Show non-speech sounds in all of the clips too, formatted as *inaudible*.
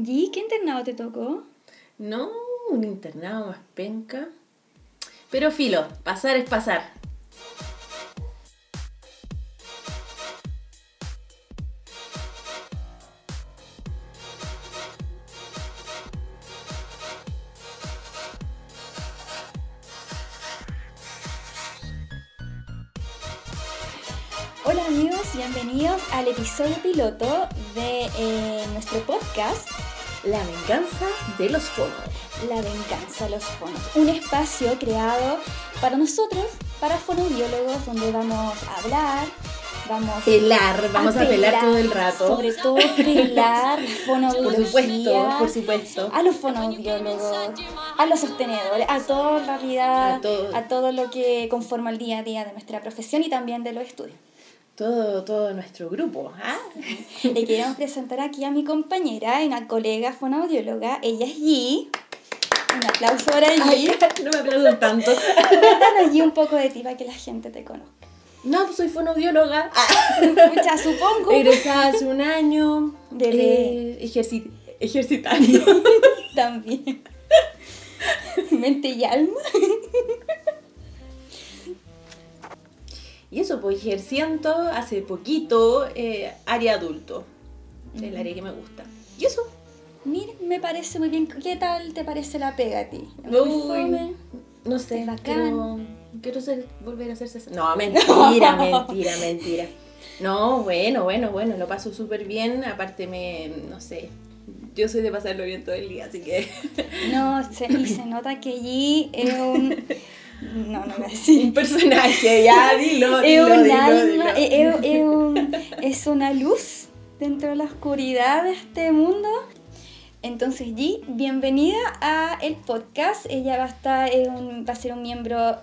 ¿Y qué internado te tocó? No, un internado más penca. Pero filo, pasar es pasar. Hola amigos, bienvenidos al episodio piloto de eh, nuestro podcast La venganza de los fonos. La venganza de los fonos. Un espacio creado para nosotros, para fonobiólogos, donde vamos a hablar, vamos Pelar, vamos a, pelar todo el rato. Sobre todo pelar fonobiología. *laughs* Por supuesto, por supuesto. A los fonobiólogos, a los sostenedores, a todo en realidad, A todo. a todo lo que conforma el día a día de nuestra profesión y también de los estudios. Todo, todo nuestro grupo. ¿ah? Le queremos presentar aquí a mi compañera, una colega fonoaudióloga. Ella es Yi. Un aplauso para Yi. *laughs* no me aplauden tanto. Cuéntanos Yi un poco de ti para que la gente te conozca. No, pues soy fonoaudióloga. Escucha, supongo. Egresada hace un año. Bebé. Eh, ejercitando. *laughs* También. Mente y alma. Y eso, pues ejerciendo hace poquito eh, área adulto. El área que me gusta. Y eso. Mira, me parece muy bien. ¿Qué tal te parece la pega a ti? No sé, quiero, quiero ser, volver a ser cesar- No, *laughs* mentira, mentira, mentira. No, bueno, bueno, bueno, lo paso súper bien. Aparte me, no sé, yo soy de pasarlo bien todo el día, así que No, se, y se nota que Yi es un... *laughs* No, no voy a decir. un personaje, ya, dilo, *laughs* es dilo, un dilo, alma, es un- es una luz dentro de la oscuridad de este mundo. Entonces, G, bienvenida a el podcast. Ella va a estar, es un- va a ser un miembro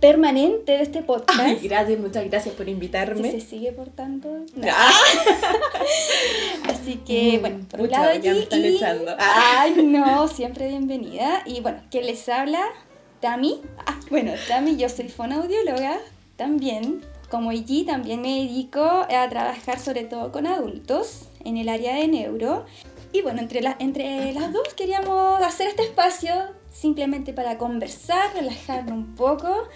permanente de este podcast. Ay, gracias, muchas gracias por Si invitarme. se sigue portando. no. Ah, *laughs* Así que, Mm, bueno, por un lado ya me están y- echando. Ay, *laughs* no, siempre bienvenida. Y bueno, ¿quién les habla? Tami. Ah, bueno, Tami, yo soy fonoaudióloga también. Como G, también me dedico a trabajar sobre todo con adultos en el área de neuro. Y bueno, entre, entre las dos queríamos hacer este espacio simplemente para conversar, relajarnos un poco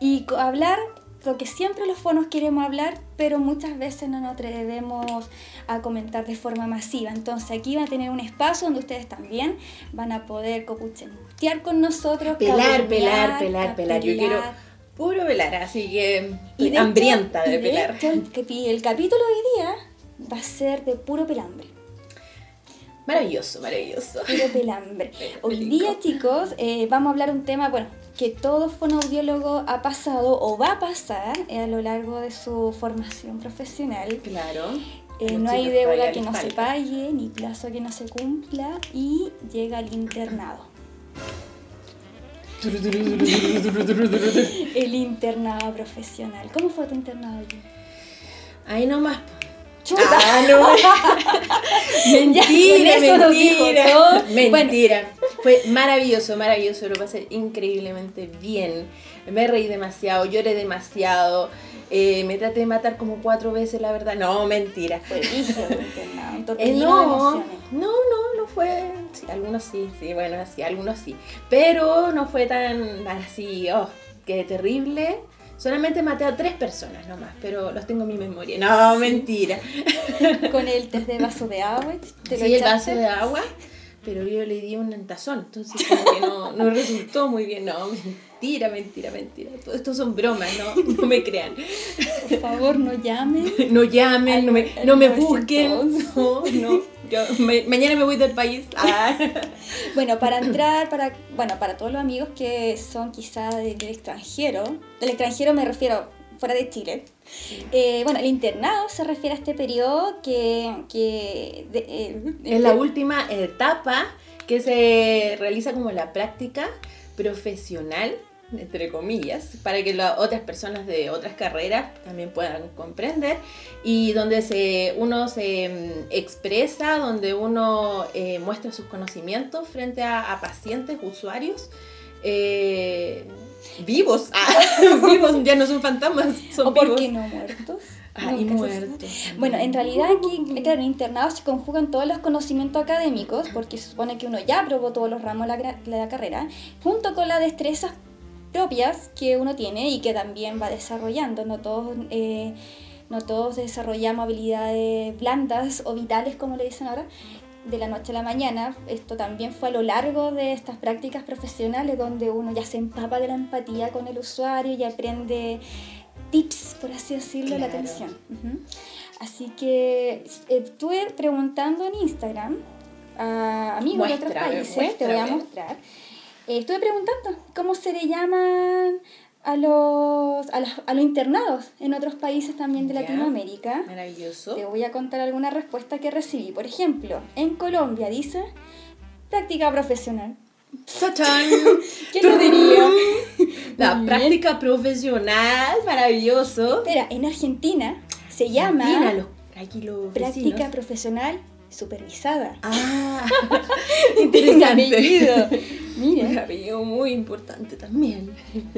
y hablar lo que siempre los fonos queremos hablar, pero muchas veces no nos atrevemos a comentar de forma masiva. Entonces aquí van a tener un espacio donde ustedes también van a poder copuchetear con nosotros. Pelar, pelar, pelar, pelar. Yo quiero puro pelar, así que Y estoy de hambrienta hecho- de pelar. hecho, el, capítulo de hoy día va a ser de puro pelambre. Maravilloso, maravilloso. Puro pelambre. *laughs* Hoy día, chicos, eh, vamos a hablar un tema, bueno, que todo fonoaudiólogo ha pasado o va a pasar eh, a lo largo de su formación profesional. Claro. Eh, no hay deuda que no se pague, ni plazo que no se cumpla y llega el internado. *laughs* El internado profesional. ¿Cómo fue tu internado? Ahí nomás. ¡Chuta! Ah, no. *laughs* mentira, nos dijo mentira. todo. Mentira. Fue maravilloso, maravilloso. Lo pasé increíblemente bien. Me reí demasiado, lloré demasiado. eh, me traté de matar como cuatro veces, la verdad. No, mentira. Fue un Eh, no, no, no, no fue. Sí, algunos sí, sí, bueno, sí, algunos sí. Pero no fue tan así, oh, qué terrible. Solamente maté a tres personas nomás, pero los tengo en mi memoria. No, mentira. *laughs* Con el test de vaso de agua. ¿te Sí, el vaso de agua, pero yo le di un tazón, entonces como que no, no resultó muy bien. No, mentira, mentira, mentira. Todo esto son bromas, no, no me crean. Por favor, no llamen. *laughs* No llamen, no me, no me busquen. 911. No, no. Yo, ma- mañana me voy del país. Ah. *laughs* Bueno, para entrar, para, bueno, para todos los amigos que son quizá de- del extranjero, del extranjero me refiero fuera de Chile. Eh, bueno, el internado se refiere a este periodo que, que de- eh, Es la última etapa que se realiza como la práctica profesional, entre comillas, para que las otras personas de otras carreras también puedan comprender y donde se, uno se mm, expresa, donde uno eh, muestra sus conocimientos frente a, a pacientes, usuarios. eh, vivos, Ah, *laughs* vivos, ya no son fantasmas, son ¿O por qué no muertos? Ah, y Nunca se muerto. sabe. Bueno, en realidad aquí, claro, en internado se conjugan todos los conocimientos académicos, porque se supone que uno ya aprobó todos los ramos de la, la carrera, junto con las destrezas propias que uno tiene y que también va desarrollando. No todos, eh, no todos desarrollamos habilidades blandas o vitales, como le dicen ahora, de la noche a la mañana. Esto también fue a lo largo de estas prácticas profesionales donde uno ya se empapa de la empatía con el usuario y aprende tips, por así decirlo, de la Claro. atención. Ujú. Así que eh, estuve preguntando en Instagram a amigos de otros Muéstrame, países, te voy a mostrar. Eh, estuve preguntando cómo se le llaman a los, a, los, a los internados en otros países también de. Latinoamérica. Maravilloso. Te voy a contar alguna respuesta que recibí. Por ejemplo, en Colombia dice práctica profesional. ¿Quién lo diría? La bien. práctica profesional, maravilloso. Espera, en Argentina se llama los, aquí los práctica vecinos. profesional supervisada. Ah, *laughs* interesante. *laughs* Un Mira, apellido muy importante también.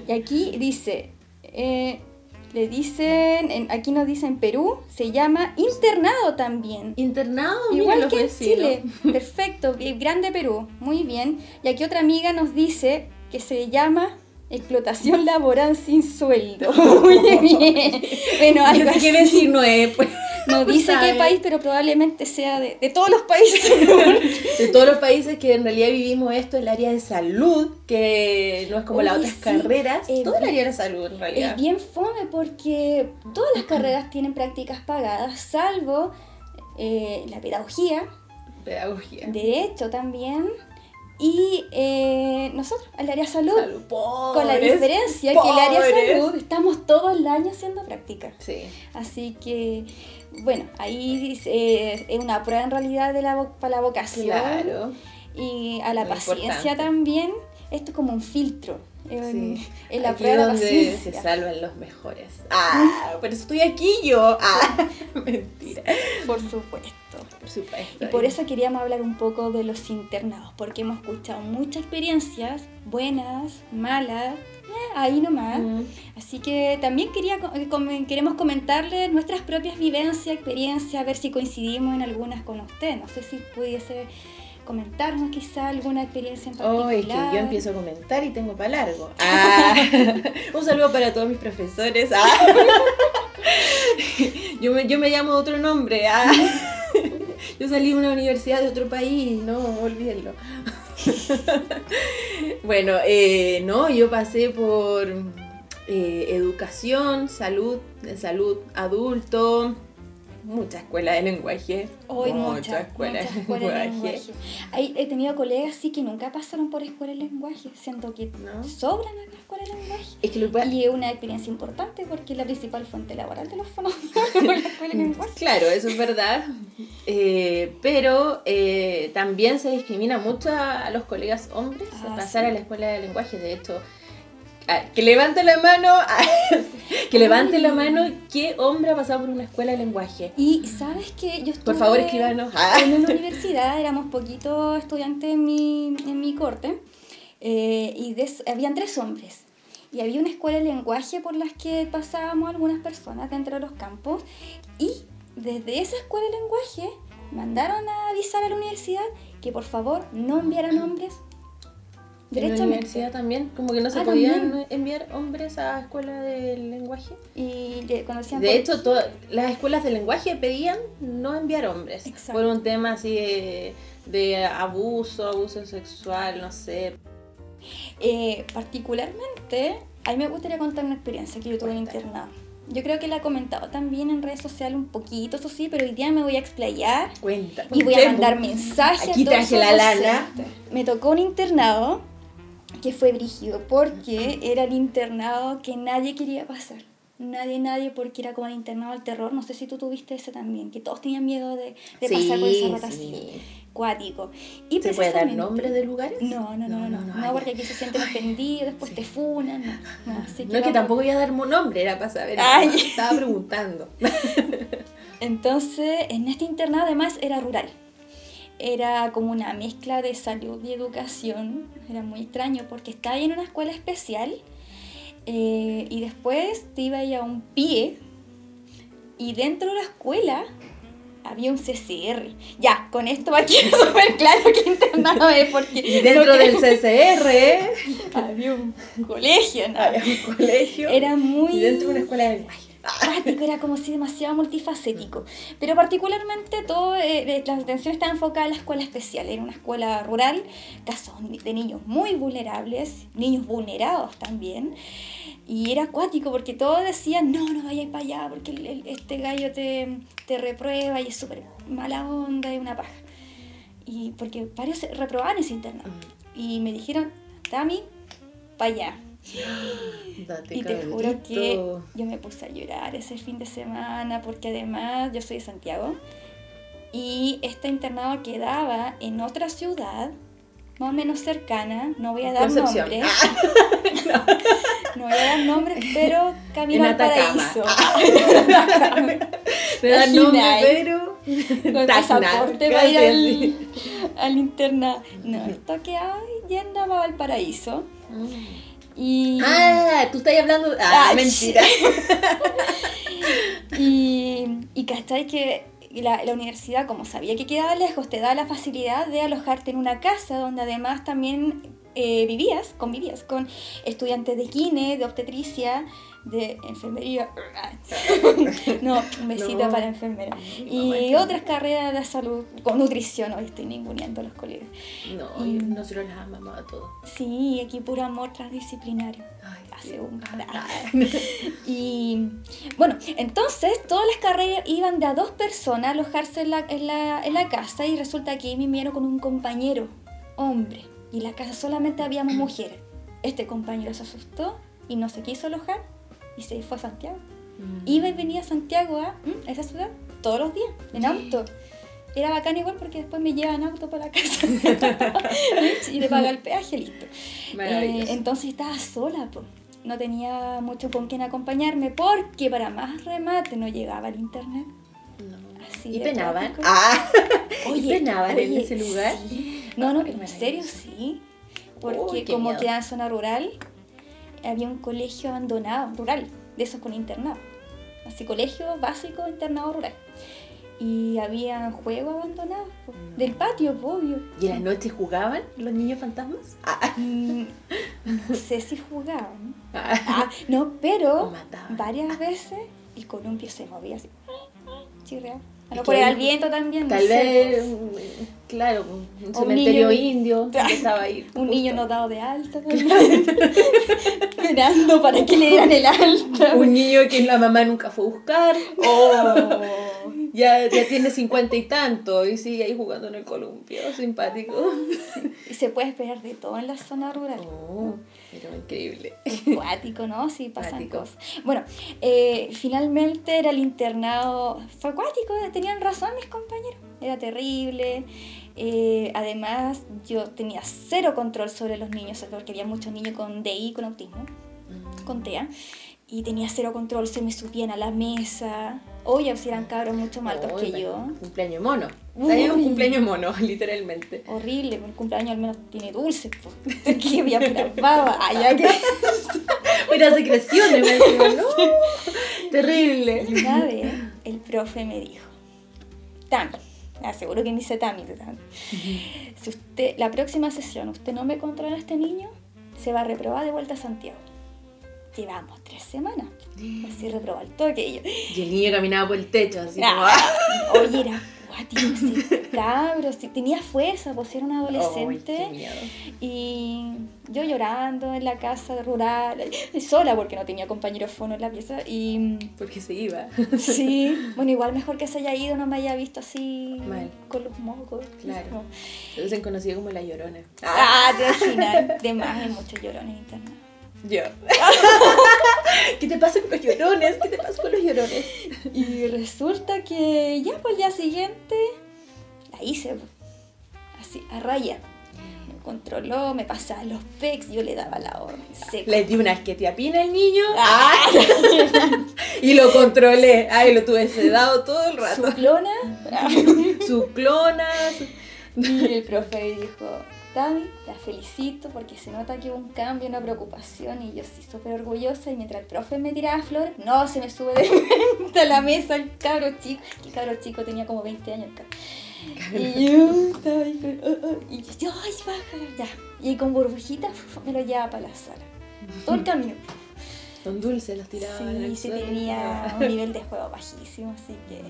y aquí dice, eh, le dicen, en- aquí nos dicen Perú, se llama internado también. Internado, mira Igual los que en. Chile. *laughs* Perfecto, grande Perú. Muy bien. Y aquí otra amiga nos dice que se llama explotación laboral sin sueldo. *laughs* Muy bien. *laughs* Bueno, algo No así. vecino es, pues. No dice sabe. qué país, pero probablemente sea de, de todos los países. *laughs* De todos los países que en realidad vivimos esto, el área de salud, que no es como las otras sí, carreras, eh, todo el área de salud en realidad. Es bien fome porque todas las carreras tienen prácticas pagadas, salvo eh, la pedagogía, Pedagogía. derecho también, y eh, nosotros, el área salud. Salud. Con la Pobres, diferencia que el área salud estamos todo el año haciendo práctica. Sí. Así que, bueno, ahí eh, es una prueba en realidad de la, para la vocación Claro. y a la Muy paciencia importante. también. Esto es como un filtro. en- Sí. en la aquí prueba de donde paciencia. se salvan los mejores. Ah, *laughs* por eso estoy aquí yo. Ah, *laughs* mentira. Por supuesto. Por supuesto. Y por eso queríamos hablar un poco de los internados, porque hemos escuchado muchas experiencias, buenas, malas, ahí nomás. Mm. Así que también quería, eh, queremos comentarles nuestras propias vivencias, experiencias, a ver si coincidimos en algunas con usted. No sé si pudiese comentarnos quizá alguna experiencia en particular. Oh, es que yo empiezo a comentar y tengo para largo. *laughs* Ah, *laughs* un saludo para todos mis profesores. Ah. *laughs* Yo, me, yo me llamo de otro nombre. Ah. Yo salí de una universidad de otro país, no, olvídenlo. Bueno, eh, no, yo pasé por eh, educación, salud, salud adulto, mucha escuela de lenguaje. Hoy mucha escuela muchas de escuelas de lenguaje. Hay- he tenido colegas sí que nunca pasaron por escuela de lenguaje, siento que ¿No? sobran acá escuela de lenguaje. Es que lo Y es una experiencia importante porque es la principal fuente laboral de los fonodiólogos, *laughs* la escuela de lenguaje. Claro, eso es verdad. Eh, pero eh, también se discrimina mucho a, a los colegas hombres Ah, a pasar sí. a la escuela de lenguaje. De hecho, ah, que levante la mano, ah, *laughs* que levante la mano, ¿qué hombre ha pasado por una escuela de lenguaje? Y sabes que yo estuve Por favor, escríbanos. Ah. en una universidad, éramos poquitos estudiantes en mi, en mi corte, eh, y de es- habían tres hombres. Y había una escuela de lenguaje por las que pasábamos algunas personas dentro de los campos. Y desde esa escuela de lenguaje mandaron a avisar a la universidad que por favor no enviaran hombres En la universidad también, como que no se Ah, podían también. enviar hombres a escuela de lenguaje. Y le- decían De por- hecho, todas las escuelas de lenguaje pedían no enviar hombres. Exacto. Por un tema así de, de abuso, abuso sexual, no sé. Eh, particularmente, a mí me gustaría contar una experiencia que yo tuve en internado. Yo creo que la he comentado también en redes sociales un poquito, eso sí, pero hoy día me voy a explayar Cuenta. y voy a mandar mensajes. Aquí traje la lana. Me tocó un internado que fue brígido porque era el internado que nadie quería pasar. Nadie, nadie, porque era como el internado del terror. No sé si tú tuviste ese también, que todos tenían miedo de, de pasar por esa rotación. sí. Cuático. Y ¿Se puede dar nombres de lugares? no, no, no, no, no, no, ah, porque aquí se sienten ofendidos, después te funan, no, no, así No es que tampoco voy a dar nombre, era para saber. Ay. Estaba preguntando. *laughs* Entonces, en este internado además era rural. Era como una mezcla de salud y educación. Era muy extraño porque estaba ahí en una escuela especial eh, y después te iba a un pie Y dentro de la escuela había un CCR. Ya, con esto va a quedar *laughs* súper claro que internado es porque... Y dentro del CCR *laughs* había un colegio, ¿no? había un colegio. Era muy... Y dentro de una escuela de lenguaje. *laughs* era como si demasiado multifacético. Pero particularmente todo, eh, la atención estaba enfocada en la escuela especial. Era una escuela rural, casos de niños muy vulnerables, niños vulnerados también. Y era acuático porque todos decían, no, no vayas para allá porque el- el- este gallo te, te reprueba y es súper mala onda y una paja. Y porque varios reprobaban ese internado. Y me dijeron, Tami, para allá. *gasps* Date Y te juro que yo me puse a llorar ese fin de semana porque además yo soy de Santiago y este internado quedaba en otra ciudad más o menos cercana, no voy a dar Concepción. nombres, *laughs* no voy a dar nombres, *laughs* pero camino En al Atacama. paraíso. *laughs* Me da nombre, Imagina, pero. Con pasaporte para casi ir al, al internado. No, esto quedaba yendo a Valparaíso. Y, Ah, tú estás hablando. Ah, Ay, mentira. Y, y cachai que la, la universidad, como sabía que quedaba lejos, te da la facilidad de alojarte en una casa donde además también eh, vivías, convivías con estudiantes de kine, de obstetricia, de enfermería. *laughs* no, un besito No. para enfermera. Y otras carreras de salud, con nutrición, hoy estoy ninguneando a los colegas. No, Y- nosotros las amamos a todos. Sí, aquí puro amor transdisciplinario. Ay, Hace un Ah. *laughs* Y bueno, entonces todas las carreras iban de a dos personas a alojarse en la, en la, en la casa y resulta que me vieron con un compañero, hombre, y en la casa solamente habíamos mujeres. Este compañero se asustó y no se quiso alojar y se fue a Santiago. Mm. Iba y venía a Santiago a, esa ciudad todos los días, en auto. Era bacán igual porque después me llevan en auto para la casa *laughs* y le paga el peaje, listo. Eh, entonces estaba sola, po. no tenía mucho con quien acompañarme porque para más remate no llegaba el internet. No. Así ¿Y penaban? Ah, *laughs* Oye, ¿y penaban en oye, ese lugar? sí. No, no, Ay, en serio sí. Porque como miedo. queda en zona rural, había un colegio abandonado, rural, de esos con internado. Así, colegio básico, internado rural. Y había juegos abandonados, po, No. del patio, po, obvio. ¿Y en las noches jugaban los niños fantasmas? Ah, *laughs* Mm, No sé si jugaban. ah. Ah, no, pero varias veces el columpio se movía así. Chirreaba. A lo mejor era el viento también. no Tal sé, vez, pues. mm, claro, un un cementerio niño- indio. Un justo. niño no dado de alta. *laughs* Esperando para que le dieran el alta. Un niño que la mamá nunca fue a buscar. Oh. Ya, ya tiene cincuenta y tanto y sigue ahí jugando en el columpio. Simpático. Y se puede esperar de todo en la zona rural. Oh, pero increíble. Acuático, ¿no? Sí, pasan cosas. Bueno, eh, finalmente era el internado. Fue acuático, tenían razón mis compañeros. Era terrible. Eh, además, yo tenía cero control sobre los niños, porque había muchos niños con DI, con autismo, con TEA. Y tenía cero control, se me subían a la mesa. Oye, si eran cabros mucho más altos que yo. Cumpleaños mono. Tenía un cumpleaños mono, *laughs* literalmente. Horrible, el cumpleaños al menos tiene dulces. *laughs* pues. Que había pura baba. *laughs* Ay, ya que. Pero secreciones, me no. Terrible. Y una vez el profe me dijo, Tami, aseguro que me dice Tami, Tami, si usted, la próxima sesión usted no me controla a este niño, se va a reprobar de vuelta a Santiago. Llevamos tres semanas, *gasps* así reprobar el toque. Y yo, Y el niño caminaba por el techo, así como. Ah. *laughs* Oye, era acuático ese *laughs* cabro, tenía fuerza, pues era un adolescente. Y yo llorando en la casa rural, sola porque no tenía compañero fono en la pieza. Y Porque se iba. *laughs* Sí, bueno, igual mejor que se haya ido, no me haya visto así Mal. con los mocos. Claro. Entonces se conocía como la llorona. Ah, te imaginas, de más hay muchos llorones internados. Yo. *laughs* ¿Qué te pasa con los llorones? ¿Qué te pasa con los llorones? Y resulta que ya por el día siguiente la hice pues, así, a raya. Me controló, me pasaba los pecs, yo le daba la orden. seco. Le di una asquetiapina al niño. ¡Ah! *laughs* y lo controlé. Ay, lo tuve sedado todo el rato. Su clona. *laughs* Su clona. su- Y el profe dijo, Tami, la felicito porque se nota que hubo un cambio, una preocupación y yo sí súper orgullosa y mientras el profe me tiraba flores, no, se me sube de a la mesa el cabro chico, el cabro chico tenía como 20 años. Y yo estaba ahí con, oh, oh, y yo, ay, baja, ya. Y con burbujitas me lo llevaba para la sala. Todo el camino. Son dulces los tiraban. Sí, sí tenía un nivel de juego bajísimo, así que...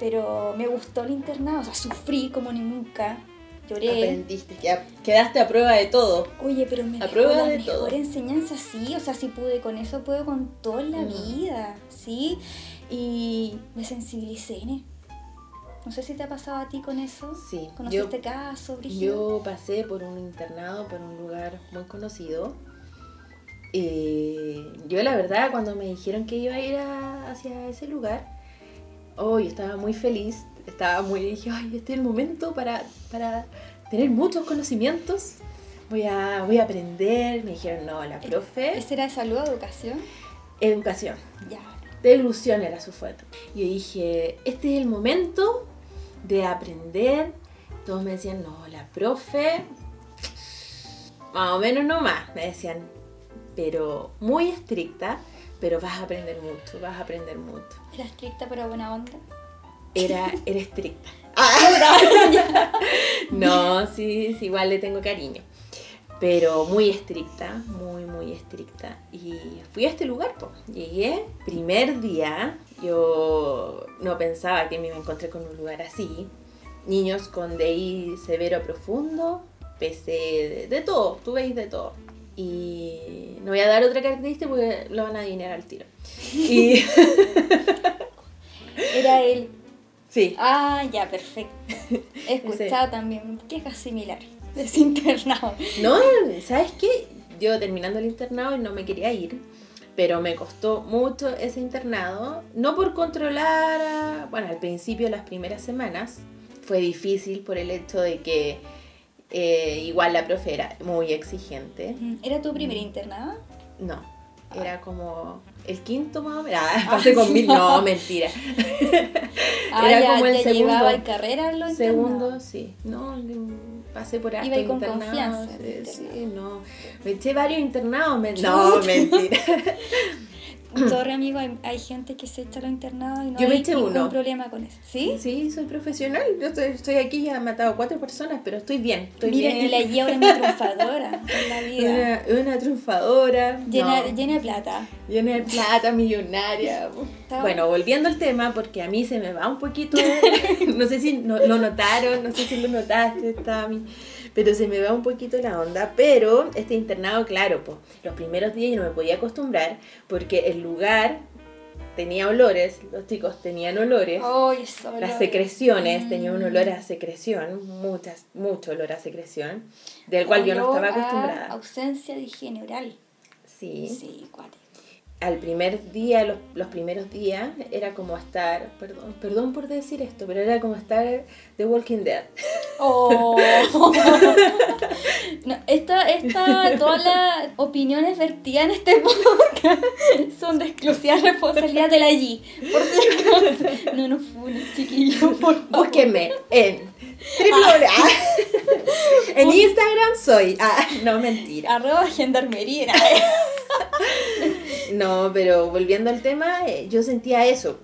Pero me gustó el internado, o sea, sufrí como ni nunca. Lloré. Aprendiste, ya quedaste a prueba de todo. Oye, pero me A dejó prueba la de mejor todo. enseñanza, sí. O sea, si pude con eso, puedo con todo en la Mm. vida, ¿sí? Y me sensibilicé. ¿eh? No sé si te ha pasado a ti con eso. Sí, yo, ¿Conociste caso, Brígido? yo pasé por un internado, por un lugar muy conocido. Eh, yo la verdad, cuando me dijeron que iba a ir a- hacia ese lugar, oh, yo estaba muy feliz, estaba muy, dije, ay, este es el momento para, para tener muchos conocimientos, voy a, voy a aprender, me dijeron, no, la profe, ¿Ese era de salud o educación? educación, Ya. de ilusión era su fuerte. Y yo dije, este es el momento de aprender. Todos me decían, no, la profe, más o menos no más, me decían, pero muy estricta, pero vas a aprender mucho, vas a aprender mucho. Era estricta pero buena onda. Era, era estricta. *laughs* Ah. *laughs* No, sí, sí, igual le tengo cariño. Pero muy estricta, muy, muy estricta. Y fui a este lugar, pues. Llegué, primer día, yo no pensaba que me iba a encontrar con un lugar así. Niños con DI severo a profundo, PC de, de todo, tú veis de todo. Y no voy a dar otra característica porque lo van a adivinar al tiro. Y *laughs* Era él. Sí, Ah, ya, perfecto. *laughs* He escuchado también quejas similares de ese internado. No, ¿sabes qué? Yo terminando el internado y no me quería ir, pero me costó mucho ese internado, no por controlar, a- bueno, al principio, las primeras semanas, fue difícil por el hecho de que eh, igual la profe era muy exigente. ¿Era tu primer internado? No, era como el quinto más o menos. Ah, pasé con mil, no, *laughs* mentira. Ah, Era ya, como el ya segundo. llevaba en carrera Segundo, sí. No, pasé por harto Iba con internados, confianza eh, Sí, no. Me eché varios internados. me- No, mentira. *laughs* Sorry, *clears throat* amigo, hay, hay gente que se echa a los internados y no Yo hay ningún uno. problema con eso. ¿Sí? Sí, soy profesional. Yo estoy, estoy aquí, ya he matado a cuatro personas, pero estoy bien. Estoy Mira, bien. y la guía es mi triunfadora *laughs* en la vida. Una, una triunfadora. Llena, no, llena de plata. llena de plata, millonaria. Bueno, volviendo al tema, porque a mí se me va un poquito, *laughs* no sé si no- lo notaron, no sé si lo notaste, Tami, pero se me va un poquito la onda. Pero este internado, claro, pues los primeros días yo no me podía acostumbrar porque el lugar tenía olores, los chicos tenían olores. Eso, Las secreciones, tenía un Mm. olor a secreción, muchas, mucho olor a secreción, del cual yo no estaba a acostumbrada. ausencia de higiene oral. Sí. Sí, cuático. Al primer día, los, los primeros días, era como estar, perdón, perdón por decir esto, pero era como estar The Walking Dead. Oh. *laughs* No, esta, esta, todas las opiniones vertidas en este podcast son de exclusiva responsabilidad de la G. Por si acaso. No nos funen, chiquillos, por favor. Búsquenme en triple A. *laughs* En Instagram soy. Ah, no, mentira. Arroba gendarmería. No, pero volviendo al tema, eh, yo sentía eso.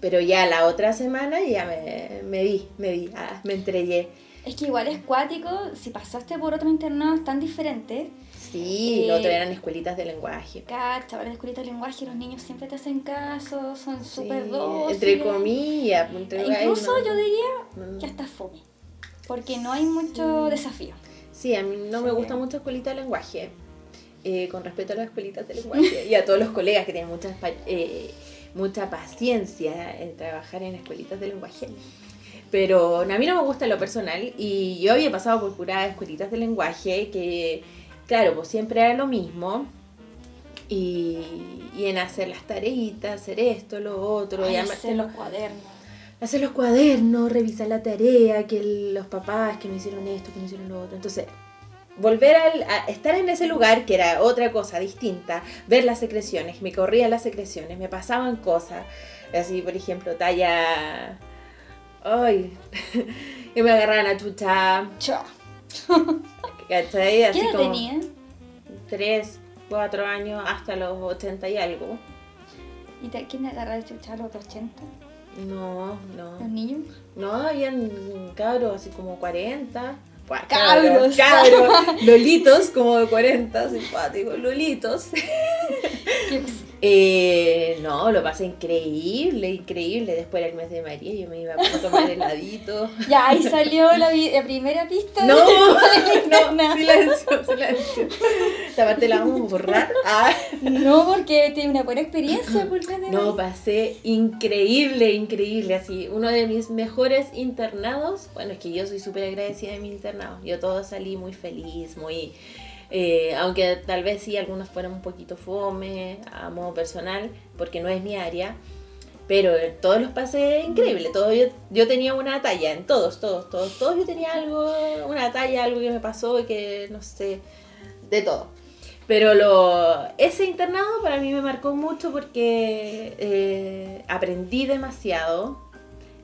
Pero ya la otra semana ya me, me di, me di, ah, me entregué. Es que igual es cuático, si pasaste por otro internado tan diferente, Sí, Eh, lo otro eran escuelitas de lenguaje. cacha, ahora en la escuelita de lenguaje los niños siempre te hacen caso, son súper Sí, dóciles. entre comillas. entre- ay, Incluso no. yo diría Mm. que hasta fome, porque no hay mucho desafío. Sí, a mí no me gusta mucho escuelita de lenguaje. eh, con respeto a las escuelitas de lenguaje y a todos los colegas que tienen mucha, eh, mucha paciencia en trabajar en escuelitas de lenguaje. Pero a mí no me gusta en lo personal y yo había pasado por puras escuelitas de lenguaje que, claro, pues siempre era lo mismo. Y, y en hacer las tareitas, hacer esto, lo otro, Ay, y hacer hacer los cuadernos. hacer los cuadernos, revisar la tarea, que el- los papás que no hicieron esto, que no hicieron lo otro. Entonces, volver al- a estar en ese lugar, que era otra cosa distinta, ver las secreciones, me corrían las secreciones, me pasaban cosas, así, por ejemplo, talla... Ay, *laughs* y me agarraban a chucha, Chao. *laughs* ¿Cachai? Así ¿Qué edad como tenía? 3, 4 años hasta los 80 y algo. ¿Y te, quién agarra de chucha a los 80? No, no. ¿Los niños? No, habían cabros así como 40. Buah, Cabros. cabros, *laughs* lolitos como de 40, simpáticos, lolitos. *laughs* ¿Qué- Eh, no, lo pasé increíble, increíble. Después era el mes de María, yo me iba a tomar heladito. *laughs* Ya, ahí salió la, primera pista. No, de- *laughs* no, silencio, silencio. Esta parte la vamos a borrar. Ah. No, porque tiene una buena experiencia por *clears throat* de No, pasé increíble, increíble. Así, uno de mis mejores internados. Bueno, es que yo soy súper agradecida de mi internado. Yo todo salí muy feliz, muy. Eh, aunque tal vez sí, algunos fueron un poquito fome a modo personal, porque no es mi área. Pero eh, todos los pasé increíble. Todo, yo, yo tenía una talla en todos, todos, todos, todos. Yo tenía algo, una talla, algo que me pasó que no sé, de todo. Pero lo, ese internado para mí me marcó mucho porque eh, aprendí demasiado,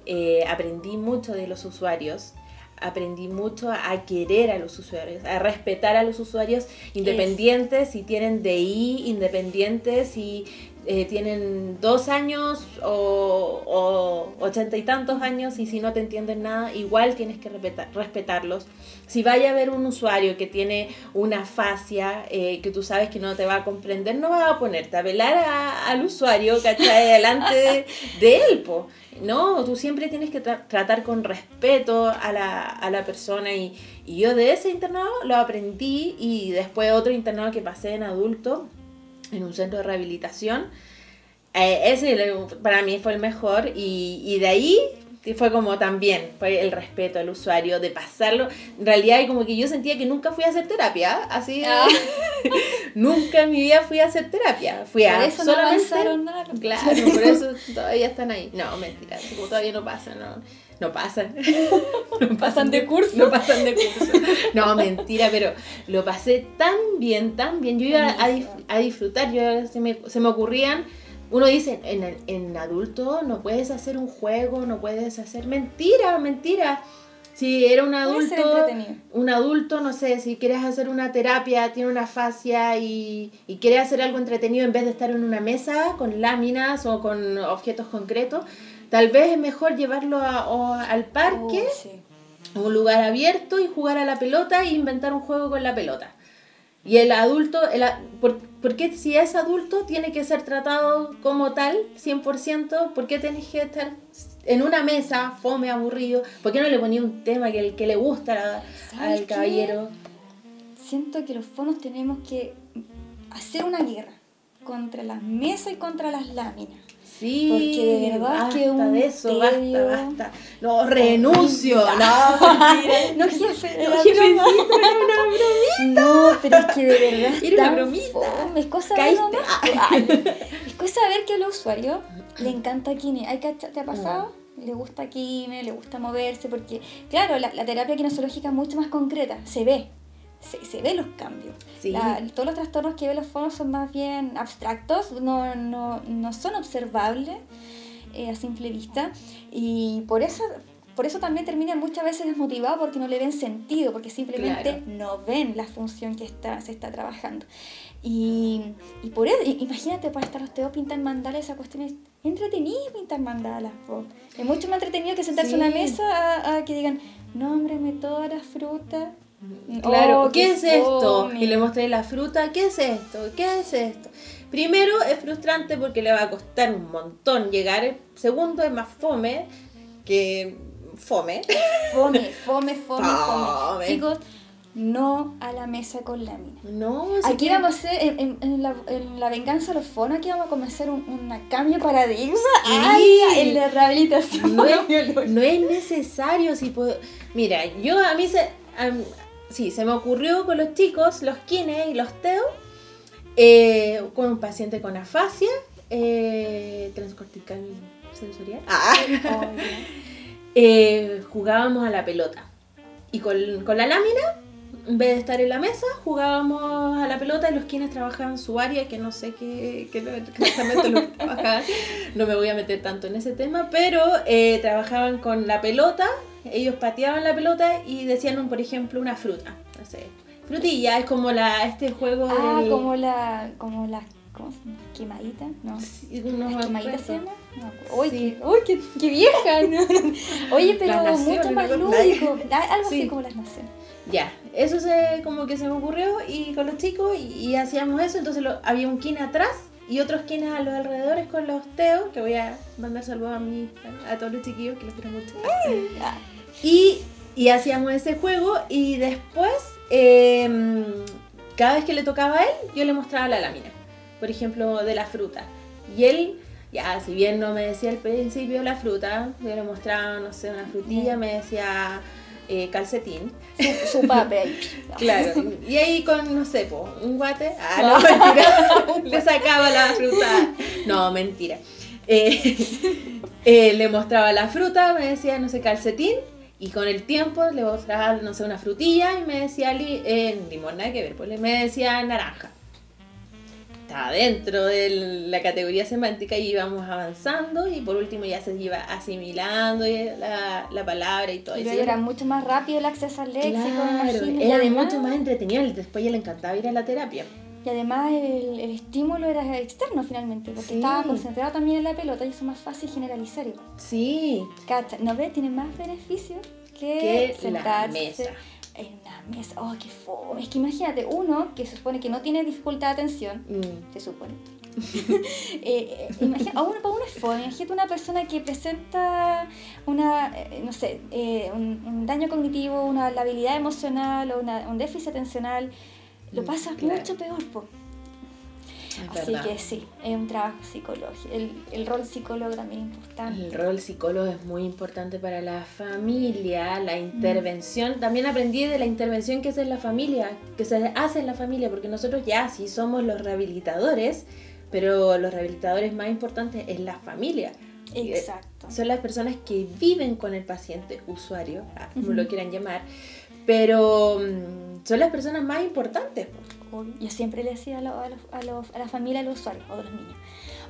eh, aprendí mucho de los usuarios, aprendí mucho a querer a los usuarios, a respetar a los usuarios independientes si tienen DI, independientes si eh, tienen dos años o, o ochenta y tantos años y si no te entienden nada, igual tienes que respetar- respetarlos. Si vaya a ver un usuario que tiene una fascia eh, que tú sabes que no te va a comprender, no vas a ponerte a velar a- al usuario, ¿cachai? *laughs* Delante de, de él, po. No, tú siempre tienes que tra- tratar con respeto a la, a la persona y, y yo de ese internado lo aprendí y después otro internado que pasé en adulto, en un centro de rehabilitación, eh, ese para mí fue el mejor y, y de ahí fue como también, fue el respeto al usuario, de pasarlo. En realidad, como que yo sentía que nunca fui a hacer terapia, así. Ah. *laughs* nunca en mi vida fui a hacer terapia. Fui Por a eso no solamente. avanzaron nada. Claro, *laughs* por eso todavía están ahí. No, mentira, como todavía no pasan, no, no pasan. *laughs* No Pasan de curso. No pasan de curso. *laughs* No, mentira, pero lo pasé tan bien, tan bien. Yo iba a, disfrutar, yo se me, se me ocurrían. Uno dice, en, el- en adulto no puedes hacer un juego, no puedes hacer. Mentira, mentira. Si era un adulto, un adulto, no sé, si quieres hacer una terapia, tiene una fascia y, y quiere hacer algo entretenido en vez de estar en una mesa con láminas o con objetos concretos, tal vez es mejor llevarlo a- o al parque, Oh, sí. a un lugar abierto y jugar a la pelota e inventar un juego con la pelota. Y el adulto, el, por, ¿por qué si es adulto tiene que ser tratado como tal, 100%? ¿Por qué tenés que estar en una mesa, fome, aburrido? ¿Por qué no le ponía un tema que, el, que le gusta a la- ¿Sabes al caballero? Siento que los fonos tenemos que hacer una guerra contra las mesas y contra las láminas. Sí, Porque de verdad basta que un de eso, basta, basta. No, renuncio. No. *laughs* No, jefe, No, era una broma. No, pero es que de verdad Era una bromita. Es cosa nomás. Ah. Es cosa ver que a los usuarios le encanta Kine. ¿Hay cacha- ¿Te ha pasado? Le gusta Kine, le gusta moverse, porque, claro, la, la terapia kinesiológica es mucho más concreta, se ve. Se, se ve los cambios. Sí. La- todos los trastornos que ven los fonos son más bien abstractos, no, no, no son observables eh, a simple vista. Y por eso, por eso también terminan muchas veces desmotivados porque no le ven sentido, porque simplemente Claro. no ven la función que está, se está trabajando. Y, y por eso, imagínate para estar ustedes pintar mandalas, esa cuestión es entretenido pintar mandalas. po. Es mucho más entretenido que sentarse a una Sí. mesa a, a que digan, nómbrame todas las frutas. Claro, Oh, ¿qué, qué es esto? fome. Y le mostré la fruta, ¿qué es esto? ¿Qué es esto? Primero es frustrante porque le va a costar un montón llegar. Segundo es más fome que *laughs* fome. Fome, fome, fome, fome. Chicos, no a la mesa con lámina. No, si Aquí vamos a hacer, en, en- en la, en la venganza de los fonos, aquí vamos a comenzar un, un cambio de paradigma Sí. Ay, en la rehabilitación no es, *laughs* biológica. no es necesario si puedo- mira yo a mí se sí se me ocurrió con los chicos los kines y los teo eh, con un paciente con afasia eh, transcortical sensorial. Ah. *laughs* Oh, Eh, jugábamos a la pelota. Y con, con la lámina en vez de estar en la mesa jugábamos a la pelota y los quienes trabajaban su área que no sé qué, qué exactamente lo que trabajaban. No me voy a meter tanto en ese tema pero eh, trabajaban con la pelota ellos pateaban la pelota y decían, por ejemplo, una fruta. No sé. Frutilla es como la este juego Ah, del- como la. como la. ¿Cómo se llama? ¿Quemadita? No. Sí, no me ¿Quemadita se llama? No. Uy, Sí. qué, uy, qué, qué vieja. no. *laughs* Oye, pero Las naciones, mucho más lúdico. Ah, Algo Sí. así como las naciones. Ya, eso se, como que se me ocurrió y con los chicos y, y hacíamos eso, entonces lo- había un kin atrás y otros kines a los alrededores con los teos, que voy a mandar saludos a mí, a todos los chiquillos que los quiero mucho. Ah, Y, y hacíamos ese juego y después, eh, cada vez que le tocaba a él, yo le mostraba la lámina, por ejemplo, de la fruta. Y él, ya, si bien no me decía al principio la fruta, yo le mostraba, no sé, una frutilla, me decía eh, calcetín. su, su papel. *laughs* Claro, y ahí con, no sé, po, un guate, ah, no, *laughs* mentira, *laughs* le sacaba la fruta, no, mentira. Eh, eh, le mostraba la fruta, me decía, no sé, calcetín, y con el tiempo le mostraba, no sé, una frutilla, y me decía, li, eh, limón, nada que ver, pues me decía naranja. Estaba dentro de la categoría semántica y íbamos avanzando, y por último ya se iba asimilando la, la palabra y todo. Se- era mucho más rápido el acceso al léxico, Claro, imagino. era además, mucho más entretenido. Después ya le encantaba ir a la terapia. Y además el, el estímulo era externo finalmente, porque Sí. estaba concentrado también en la pelota y eso es más fácil generalizar. igual. Sí, Cacha, ¿no ves? Tiene más beneficios que, que la sentarse mesa. en una mesa. Oh, qué fome. Es que imagínate, uno que se supone que no tiene dificultad de atención, Mm, se supone. *laughs* eh, eh, imagina- a uno, para uno es fome. Imagínate una persona que presenta una, eh, no sé, eh, un, un daño cognitivo, una labilidad emocional o una- un déficit atencional. Lo Mm, pasa claro. mucho peor, po. es Así verdad. que sí, es un trabajo psicológico. El, el rol psicólogo también es importante. El rol psicólogo es muy importante para la familia, la intervención. También aprendí de la intervención que es en la familia, que se hace en la familia, porque nosotros ya sí somos los rehabilitadores, pero los rehabilitadores más importantes es la familia. Exacto. Son las personas que viven con el paciente, usuario, ah, como Ujú. lo quieran llamar, pero mm, son las personas más importantes. Yo siempre le decía a, lo- a, los- a, la familia, a los usuarios a los niños,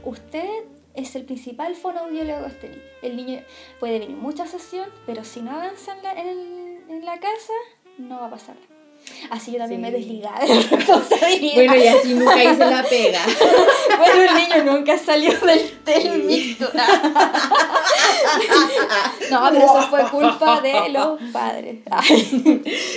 usted es el principal fonoaudiólogo de este niño. El niño puede venir mucha sesión, pero si no avanza en la, en la casa, no va a pasar. Así yo también me desligaba de la responsabilidad. Bueno, y así nunca hice la pega. *laughs* Bueno, el niño nunca salió del, del mixto. *laughs* No, pero eso fue culpa de los padres.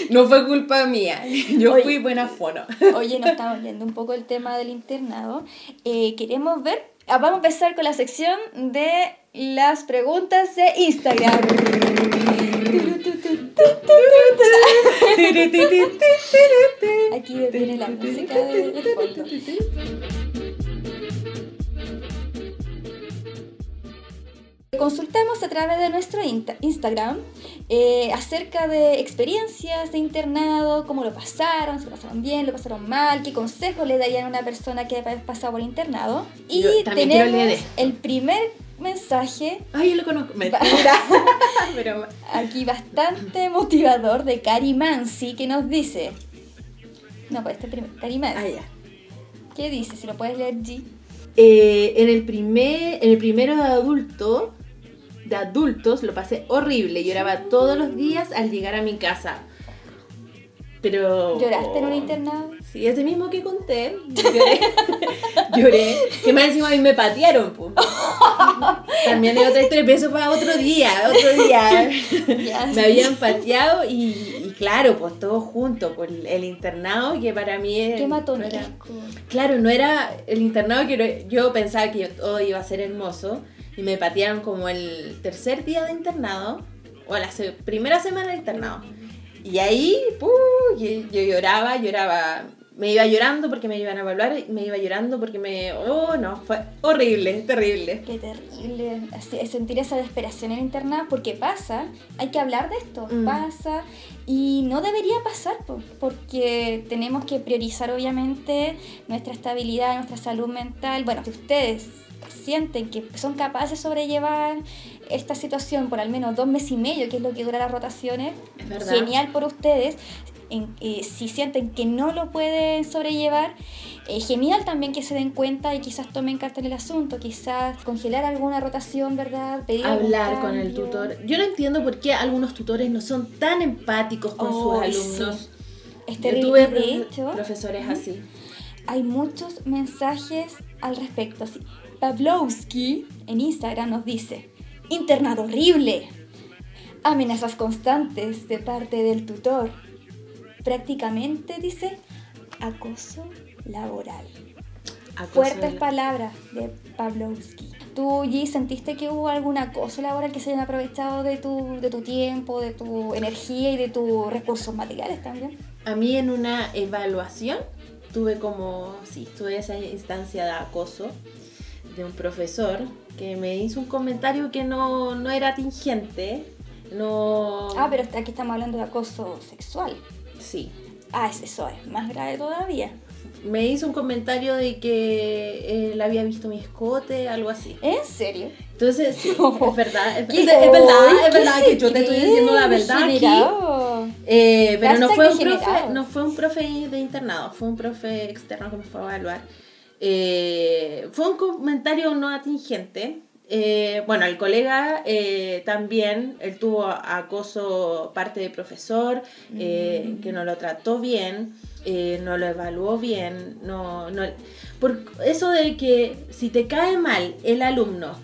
No fue culpa mía. Yo Oye. fui buena fono. Oye, nos estamos viendo un poco el tema del internado. Eh, queremos ver. ah, Vamos a empezar con la sección de las preguntas de Instagram. Aquí viene la música de, de fondo. Consultamos a través de nuestro Instagram eh, acerca de experiencias de internado, cómo lo pasaron, si lo pasaron bien, lo pasaron mal, qué consejos le darían a una persona que ha pasado por internado. Y Yo tenemos el primer mensaje Ay, yo lo conozco. *laughs* *laughs* Pero aquí bastante motivador de Cari Mansi que nos dice... No, pues este primero, Cari Mansi. Ah, ya. ¿Qué dice? Si lo puedes leer, G. Eh, en el primer, en el primero de adulto, de adultos, lo pasé horrible. Lloraba todos los días al llegar a mi casa. Pero. ¿Lloraste en un internado? Sí, ese mismo que conté. Lloré. *laughs* Lloré. Que más encima a mí me patearon, pues. *laughs* También hay otra historia, pero eso para otro día, otro día. *laughs* Me habían pateado y, y claro, pues todos juntos, pues el internado que para mí es... Qué matonesco. Claro, no era el internado que yo pensaba que todo iba a ser hermoso y me patearon como el tercer día de internado o la se- primera semana de internado. Y ahí, ¡puh! yo, yo lloraba, lloraba, me iba llorando porque me iban a evaluar, me iba llorando porque me... Oh, no, fue horrible, terrible. Qué terrible sentir esa desesperación en el internado, porque pasa, hay que hablar de esto, Mm. pasa y no debería pasar, po, porque tenemos que priorizar obviamente nuestra estabilidad, nuestra salud mental. Bueno, si ustedes sienten que son capaces de sobrellevar esta situación por al menos dos meses y medio, que es lo que dura las rotaciones, Es genial por ustedes. en, eh, si sienten que no lo pueden sobrellevar, eh, genial también que se den cuenta y quizás tomen carta en el asunto, quizás congelar alguna rotación, ¿verdad? Pedir Hablar con el tutor. Yo no entiendo por qué algunos tutores no son tan empáticos con sus alumnos. Este Yo tuve profesores así. Hay muchos mensajes al respecto. Así. Pavlovsky en Instagram nos dice, internado horrible, amenazas constantes de parte del tutor, prácticamente dice acoso laboral. Fuertes palabras de Pavlovsky. ¿Tú, G, sentiste que hubo algún acoso laboral que se hayan aprovechado de tu, de tu tiempo, de tu energía y de tus recursos materiales también? A mí en una evaluación tuve como, sí, tuve esa instancia de acoso de un profesor que me hizo un comentario que no, no era tingente, no... Ah, pero aquí estamos hablando de acoso sexual. Sí. Ah, eso es más grave todavía. Me hizo un comentario de que él había visto mi escote, algo así. ¿En serio? Entonces, sí, es verdad, es, verdad, es verdad que yo te estoy diciendo la verdad aquí. Eh, pero no fue, un profe, no fue un profe de internado, fue un profe externo que me fue a evaluar. Eh, fue un comentario no atingente, eh, bueno, el colega eh, también, él tuvo acoso parte de profesor, eh, que no lo trató bien, no lo evaluó bien, no, no, por eso de que si te cae mal el alumno,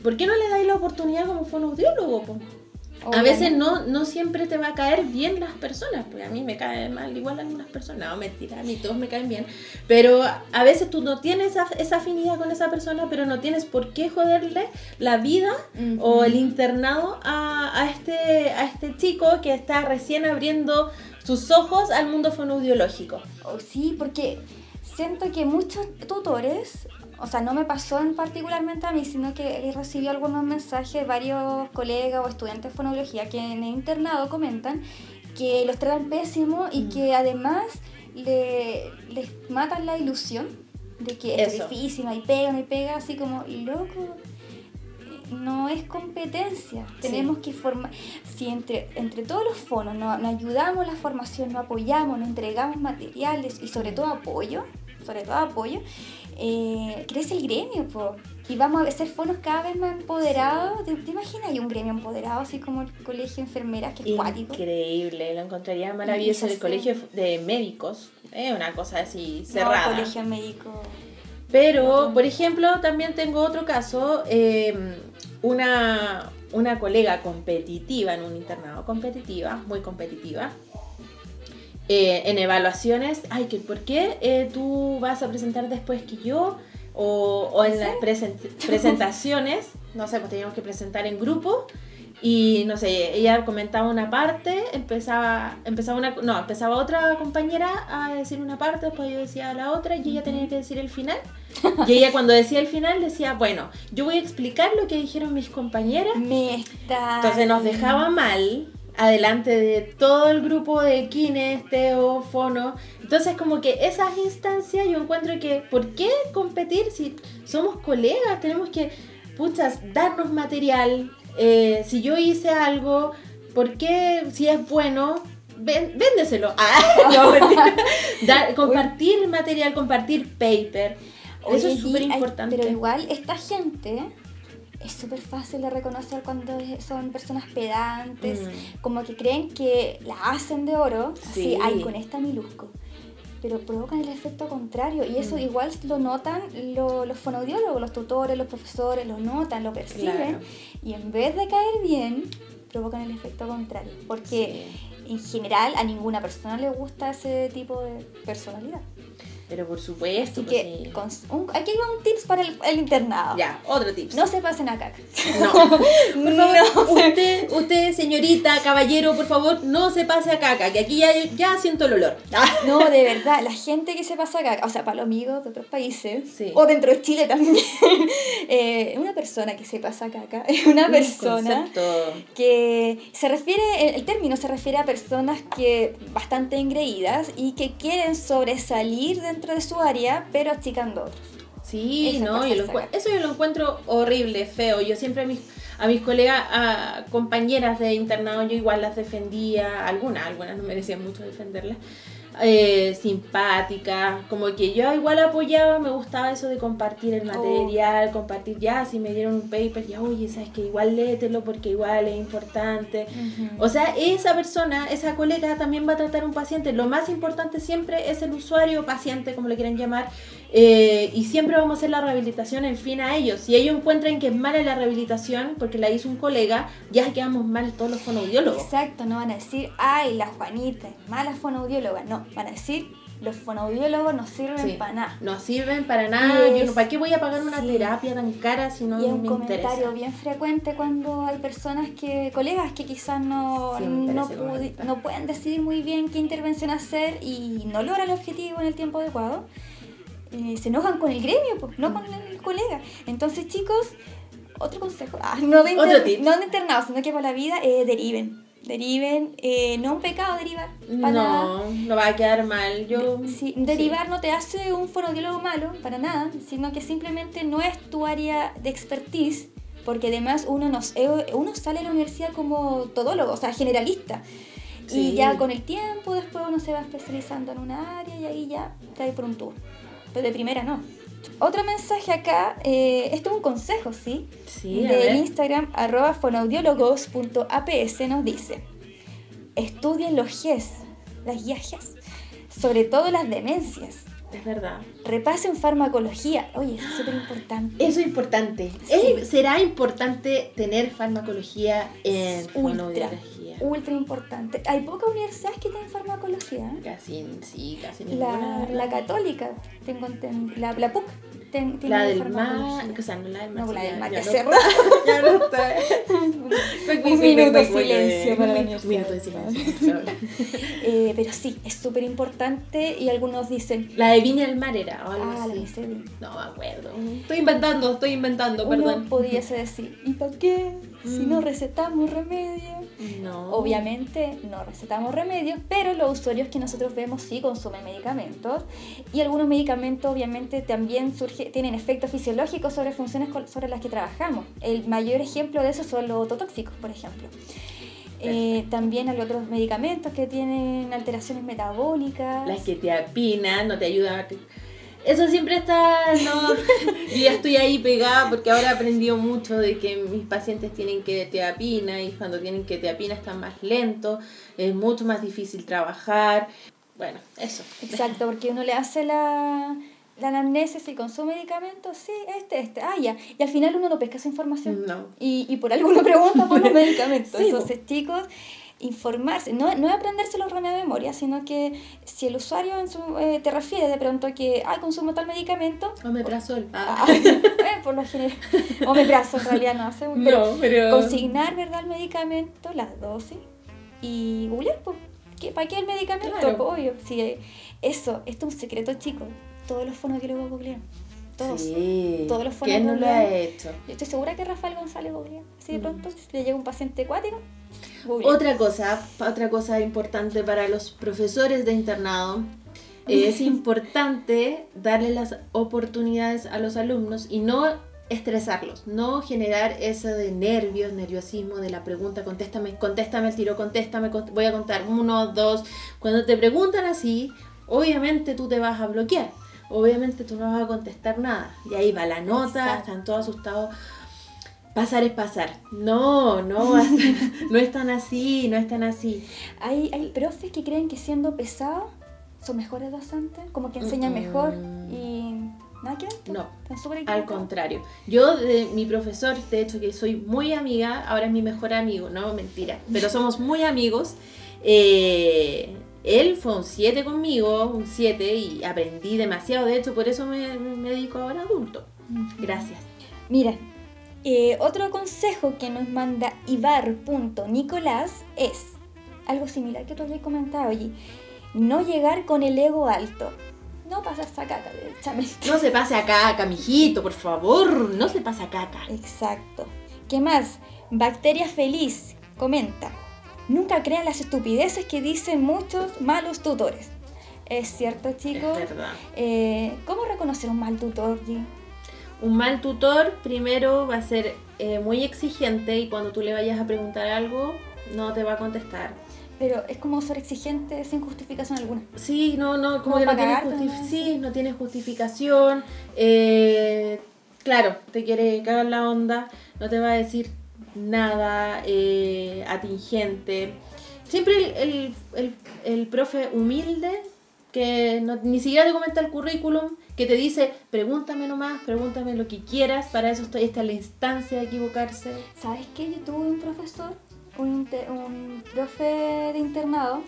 ¿por qué no le dais la oportunidad como A veces no, no siempre te va a caer bien las personas, porque a mí me caen mal igual algunas personas, no mentira, a mí todos me caen bien, pero a veces tú no tienes esa, afinidad con esa persona, pero no tienes por qué joderle la vida o el internado a, este, a este chico que está recién abriendo sus ojos al mundo fonoaudiológico. Oh, sí, porque siento que muchos tutores o sea, no me pasó en particularmente a mí, sino que recibí algunos mensajes de varios colegas o estudiantes de fonología que en el internado comentan que los tratan pésimo y mm. que además le, les matan la ilusión de que es difícil, y pega, y pega, así como, loco, no es competencia. Tenemos que formar. Si entre, entre todos los fondos nos, nos, ayudamos la formación, nos apoyamos, nos entregamos materiales y sobre todo apoyo, sobre todo apoyo, eh, crece el gremio, y vamos a ser fonos cada vez más empoderados. ¿Te, imaginas hay un gremio empoderado, así como el colegio de enfermeras, que es cuático? Increíble, lo encontraría maravilloso. El colegio de médicos, es una cosa así cerrada. No, colegio médico. Pero, por ejemplo, también tengo otro caso, em, una, una colega competitiva en un internado competitiva, muy competitiva, eh, en evaluaciones, ay, que ¿por qué eh, tú vas a presentar después que yo? O, o en las *laughs* presentaciones, no sé, pues teníamos que presentar en grupo y no sé, ella comentaba una parte, empezaba, empezaba una, no, empezaba otra compañera a decir una parte, después yo decía la otra y ella tenía que decir el final. Y ella cuando decía el final decía, bueno, yo voy a explicar lo que dijeron mis compañeras. Me está... Entonces nos dejaba mal adelante de todo el grupo de kines, teo, fono. Entonces como que esas instancias yo encuentro que, ¿por qué competir si somos colegas? Tenemos que, puchas, darnos material. Eh, si yo hice algo, ¿por qué si es bueno? véndeselo. *laughs* Ah, *laughs* compartir material, compartir paper. Eso es súper importante. Pero igual esta gente es súper fácil de reconocer cuando son personas pedantes, mm. como que creen que la hacen de oro, así, ay, con esta mi luzco. Pero provocan el efecto contrario y eso mm. igual lo notan los fonoaudiólogos, los tutores, los profesores, lo notan, lo perciben y en vez de caer bien, provocan el efecto contrario. Porque en general a ninguna persona le gusta ese tipo de personalidad. Pero por supuesto. Pues aquí va un tips para el, internado. Ya, otro tips. No se pasen a caca. No. *laughs* por favor, usted, usted, señorita, caballero, por favor, no se pase a caca, que aquí ya, ya siento el olor. No, de verdad, la gente que se pasa a caca, o sea, para los amigos de otros países, o dentro de Chile también, *laughs* eh, una persona que se pasa a caca *laughs* es una persona que se refiere, el término se refiere a personas que bastante engreídas y que quieren sobresalir dentro de su área, pero achicando otros. Sí, no, eso yo lo encuentro horrible, feo. Yo siempre a mis, a mis colegas, a compañeras de internado, yo igual las defendía, algunas, algunas no merecían mucho defenderlas eh, simpática, como que yo igual apoyaba, me gustaba eso de compartir el material, compartir ya, si me dieron un paper, ya, oye, sabes que igual léetelo porque igual es importante. O sea, esa persona, esa colega también va a tratar un paciente. Lo más importante siempre es el usuario, paciente, como le quieran llamar, eh, y siempre vamos a hacer la rehabilitación en fin a ellos. Si ellos encuentran que es mala la rehabilitación porque la hizo un colega, ya quedamos mal todos los fonoaudiólogos. Exacto, no van a decir, ay, la Juanita es mala fonoaudióloga. No, van a decir, los fonoaudiólogos no sirven para nada. No sirven para nada. Yo no, ¿Para qué voy a pagar una terapia tan cara si no y es un comentario bien frecuente cuando hay personas que, colegas que quizás no, no, no pueden decidir muy bien qué intervención hacer y no logran el objetivo en el tiempo adecuado eh, se enojan con el gremio, pues, no con el colega. Entonces, chicos, otro consejo, ah, no, de no de internados, sino que para la vida, eh, deriven. Deriven, eh, no un pecado derivar. Para no, no va a quedar mal. Yo, sí, derivar no te hace un fonodiólogo malo, para nada, sino que simplemente no es tu área de expertise, porque además uno, nos, uno sale de la universidad como todólogo, o sea, generalista. Y ya con el tiempo después uno se va especializando en una área y ahí ya cae por un tour pero de primera no. Otro mensaje acá, eh, esto es un consejo, ¿sí? Sí. De Instagram, arroba fonaudiólogos.aps nos dice, estudien los GES, las guías GES, sobre todo las demencias. Es verdad. Repasen farmacología. Oye, eso es súper importante. Eso es importante. ¿Será importante tener farmacología en ultra, ultra importante. Hay pocas universidades que tienen farmacología. Casi, sí, casi ninguna. La, la católica, tengo la, la PUC la del mar, o sea, no la del mar. No, la del mar, ya, ya, ya no *laughs* está. un minuto de silencio para Un minuto de silencio, eh, pero sí, es súper importante y algunos dicen... La de Viña del Mar era, o algo ah, así. la No me acuerdo. Estoy inventando, estoy inventando, perdón. Uno pudiese decir, ¿y para qué? Si no mm. recetamos remedio. No. Obviamente no recetamos remedios, pero los usuarios que nosotros vemos sí consumen medicamentos y algunos medicamentos obviamente también surge, tienen efectos fisiológicos sobre funciones sobre las que trabajamos. El mayor ejemplo de eso son los ototóxicos, por ejemplo. Eh, también hay otros medicamentos que tienen alteraciones metabólicas. Las que te apinan, no te ayudan a eso siempre está, no, yo ya estoy ahí pegada porque ahora he aprendido mucho de que mis pacientes tienen que teapina y cuando tienen que teapina están más lentos, es mucho más difícil trabajar. Bueno, eso. Exacto, porque uno le hace la, la anamnesis y con su medicamento, sí, este, este, ah, ya. Y al final uno no pesca esa información. No. Y, y por algo uno pregunta por los *laughs* medicamentos. Entonces, chicos, informarse, no, no aprenderse los remedios de memoria, sino que si el usuario en su, eh, te refiere de pronto que, ah, consumo tal medicamento. Omeprazol. Ah, *laughs* eh, por lo general. Omeprazol en realidad no hace. No, pero. Consignar, ¿verdad?, el medicamento, las dosis y googlear, pues. ¿Para qué el medicamento? Claro. Obvio. Sí, eso, esto es un secreto, chicos. Todos los fonoaudiólogos googlean. Todos. Sí. Todos los ¿Quién no lo ha hecho? Yo estoy segura que Rafael González googlea. Así de mm. pronto, si le llega un paciente acuático, otra cosa, otra cosa importante para los profesores de internado, es *laughs* importante darle las oportunidades a los alumnos y no estresarlos, no generar eso de nervios, nerviosismo de la pregunta, contéstame, contéstame el tiro, contéstame, voy a contar uno, dos. Cuando te preguntan así, obviamente tú te vas a bloquear, obviamente tú no vas a contestar nada. Y ahí va la nota, están todos asustados pasar es pasar. No, no, *laughs* no es tan así, no es tan así. Hay, hay profes que creen que siendo pesados son mejores docentes, como que enseñan mejor y nada que ver. No, al contrario. Yo, de mi profesor, de hecho que soy muy amiga, ahora es mi mejor amigo, no, mentira, pero somos muy amigos. Eh, él fue un 7 conmigo, un 7, y aprendí demasiado, de hecho por eso me, me dedico ahora adulto. Gracias. Mira, eh, otro consejo que nos manda Ibar.Nicolás es algo similar que tú habías comentado allí. No llegar con el ego alto. No pasarse a caca, derechamente. No se pase a caca, mijito, por favor. No se pase a caca. Exacto. ¿Qué más? Bacteria Feliz comenta. Nunca crean las estupideces que dicen muchos malos tutores. Es cierto, chicos. Es verdad. Eh, ¿Cómo reconocer un mal tutor, G? Un mal tutor primero va a ser eh, muy exigente y cuando tú le vayas a preguntar algo no te va a contestar. Pero es como ser exigente sin justificación alguna. Sí, no, no, como Como que no ¿no? sí, no tiene justificación. eh, claro, te quiere cagar la onda, no te va a decir nada eh, atingente. Siempre el, el, el- el profe humilde, que no- ni siquiera te comenta el currículum, que te dice, pregúntame nomás, pregúntame lo que quieras, para eso estoy, esta es la instancia de equivocarse. ¿Sabes qué? Yo tuve un profesor, un, un profe de internado,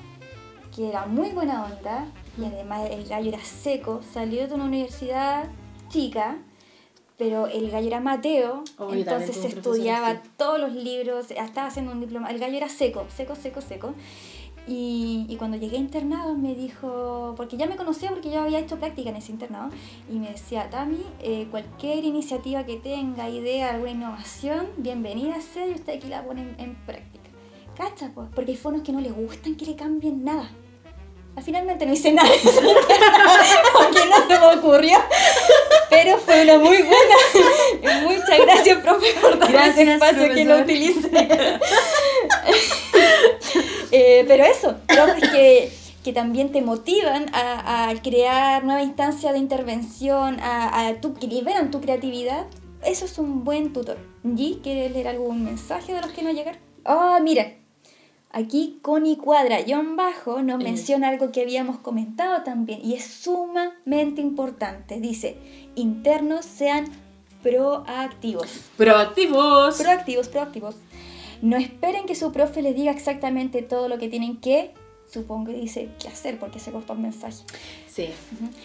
que era muy buena onda, y además el gallo era seco, salió de una universidad chica, pero el gallo era Mateo, Oh, entonces estudiaba así. todos los libros, estaba haciendo un diploma, el gallo era seco, seco, seco, seco. Y, y cuando llegué a internado me dijo, porque ya me conocía porque yo había hecho práctica en ese internado, y me decía, Tami, eh, cualquier iniciativa que tenga, idea, alguna innovación, bienvenida sea y usted aquí la pone en, en práctica. ¿Cacha? Pues? Porque hay fonos que no les gustan que le cambien nada. Finalmente no hice nada, *laughs* porque no se me ocurrió, pero fue una muy buena. Muchas gracias, profe, por darme ese espacio que no profesor. utilicé. *laughs* Eh, pero eso, profes que, que también te motivan a, a crear nueva instancia de intervención, a, a tu, que liberan tu creatividad, eso es un buen tutor. G, ¿quieres leer algún mensaje de los que no llegaron? Ah, mira, aquí Connie Cuadra, John Bajo, nos menciona algo que habíamos comentado también y es sumamente importante. Dice, internos sean proactivos. Proactivos. Proactivos, proactivos. No esperen que su profe les diga exactamente todo lo que tienen que, supongo que dice, que hacer porque se cortó el mensaje. sí.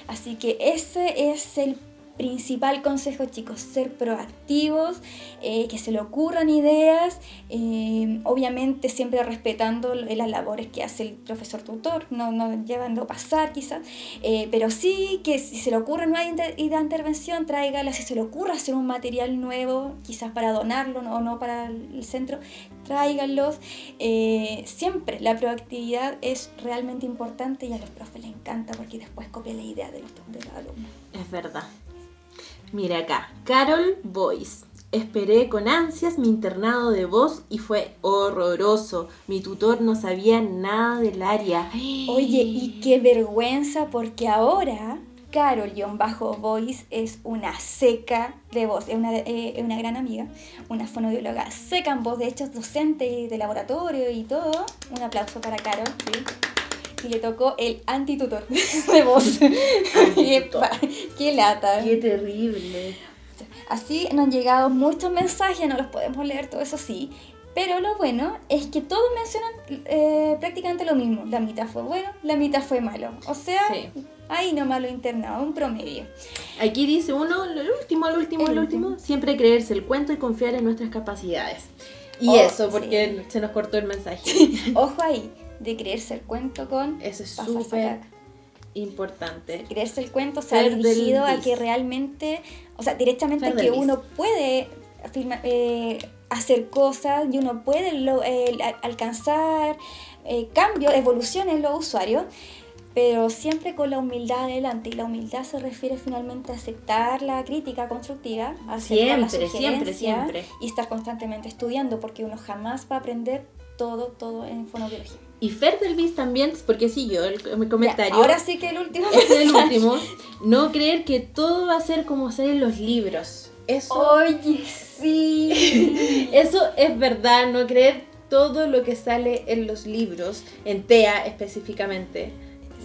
Así que ese es el principal consejo, chicos, ser proactivos, eh, que se le ocurran ideas, eh, obviamente siempre respetando l- las labores que hace el profesor tutor, no, no llevando pasar quizás, eh, pero sí que si se le ocurre una idea de intervención, tráigala, si se le ocurre hacer un material nuevo, quizás para donarlo o no para el centro, tráiganlos. Eh, siempre la proactividad es realmente importante y a los profes les encanta porque después copia la idea de los, de los alumnos. Es verdad. Mira acá, Carol Boyce. Esperé con ansias mi internado de voz y fue horroroso. Mi tutor no sabía nada del área. Oye, y qué vergüenza porque ahora Carol-Voice es una seca de voz, es una, eh, es una gran amiga, una fonodióloga seca en voz, de hecho es docente de laboratorio y todo. Un aplauso para Carol, sí. Y le tocó el antitutor *laughs* de voz. Antitutor. *laughs* Qué lata. Qué terrible. Así nos han llegado muchos mensajes, no los podemos leer, todo eso sí. Pero lo bueno es que todos mencionan eh, prácticamente lo mismo. La mitad fue bueno, la mitad fue malo. O sea, Sí. ahí nomás lo internado, un promedio. Aquí dice uno, el último, el último, el, El último. último. Siempre creerse el cuento y confiar en nuestras capacidades. Y Oh, eso, porque se nos cortó el mensaje. *laughs* Ojo ahí, de creerse el cuento con Eso es súper importante. Creerse el cuento se ha Fer del dirigido a que realmente, o sea, directamente Fer que uno puede afirma- eh, hacer cosas y uno puede lo- eh, a- alcanzar eh, cambios, evoluciones en los usuarios, pero siempre con la humildad adelante. Y la humildad se refiere finalmente a aceptar la crítica constructiva, a aceptar la Siempre, siempre, sugerencia siempre. y estar constantemente estudiando, porque uno jamás va a aprender todo, todo en fonobiología. Y Fer del Bis también, porque siguió el, el Ya, comentario. ahora sí que el último. Es el último. No creer que todo va a ser como sale en los libros. Eso, Oye, sí. *laughs* eso es verdad, no creer todo lo que sale en los libros, en TEA específicamente.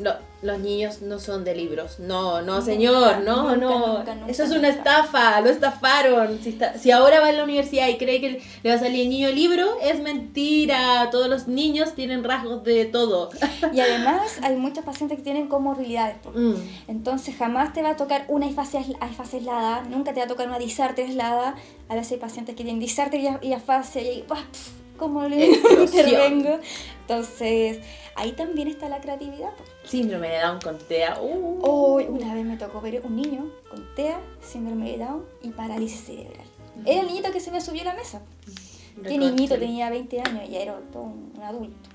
No, los niños no son de libros. No, no, Nunca, señor, no, nunca, no. nunca, nunca, Eso es una estafa, lo estafaron. Si, está- si ahora va a la universidad y cree que le va a salir el niño libro, es mentira. Todos los niños tienen rasgos de todo. Y además hay muchos pacientes que tienen comorbilidades. Mm. Entonces jamás te va a tocar una afasia aislada, nunca te va a tocar una disartria aislada. A veces hay pacientes que tienen disartria y afasia y ¡pah! pf, ¿cómo le *laughs* intervengo? Entonces ahí también está la creatividad. Síndrome de Down con TEA. Uh. Una vez me tocó ver un niño con TEA, síndrome de Down y parálisis cerebral. Era el niñito que se me subió a la mesa. Qué niñito, tenía 20 años, ya era todo un, un adulto.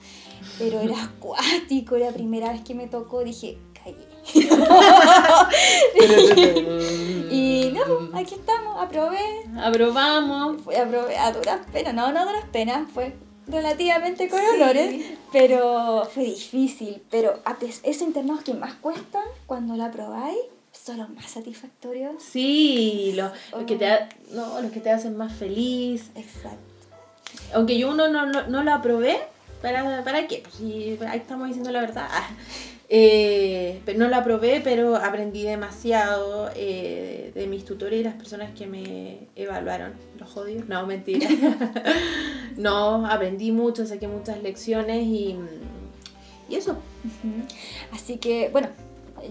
Pero era *laughs* acuático, era la primera vez que me tocó, dije, caí. *laughs* *laughs* y no, aquí estamos, aprobé. Aprobamos. Fue aprobé a duras penas, no, no a duras penas, fue relativamente con pero fue difícil. Pero esos internados que más cuestan, cuando la aprobáis, son los más satisfactorios. Sí, los, los que te, ha- no, los que te hacen más feliz. Exacto. Aunque yo uno no, no, no lo aprobé, ¿para, ¿para qué? Pues si ahí estamos diciendo la verdad. Eh, no lo aprobé, pero aprendí demasiado eh, de mis tutores y las personas que me evaluaron. Los odio. No, mentira. *laughs* no, aprendí mucho, saqué muchas lecciones y, y eso. Así que, bueno,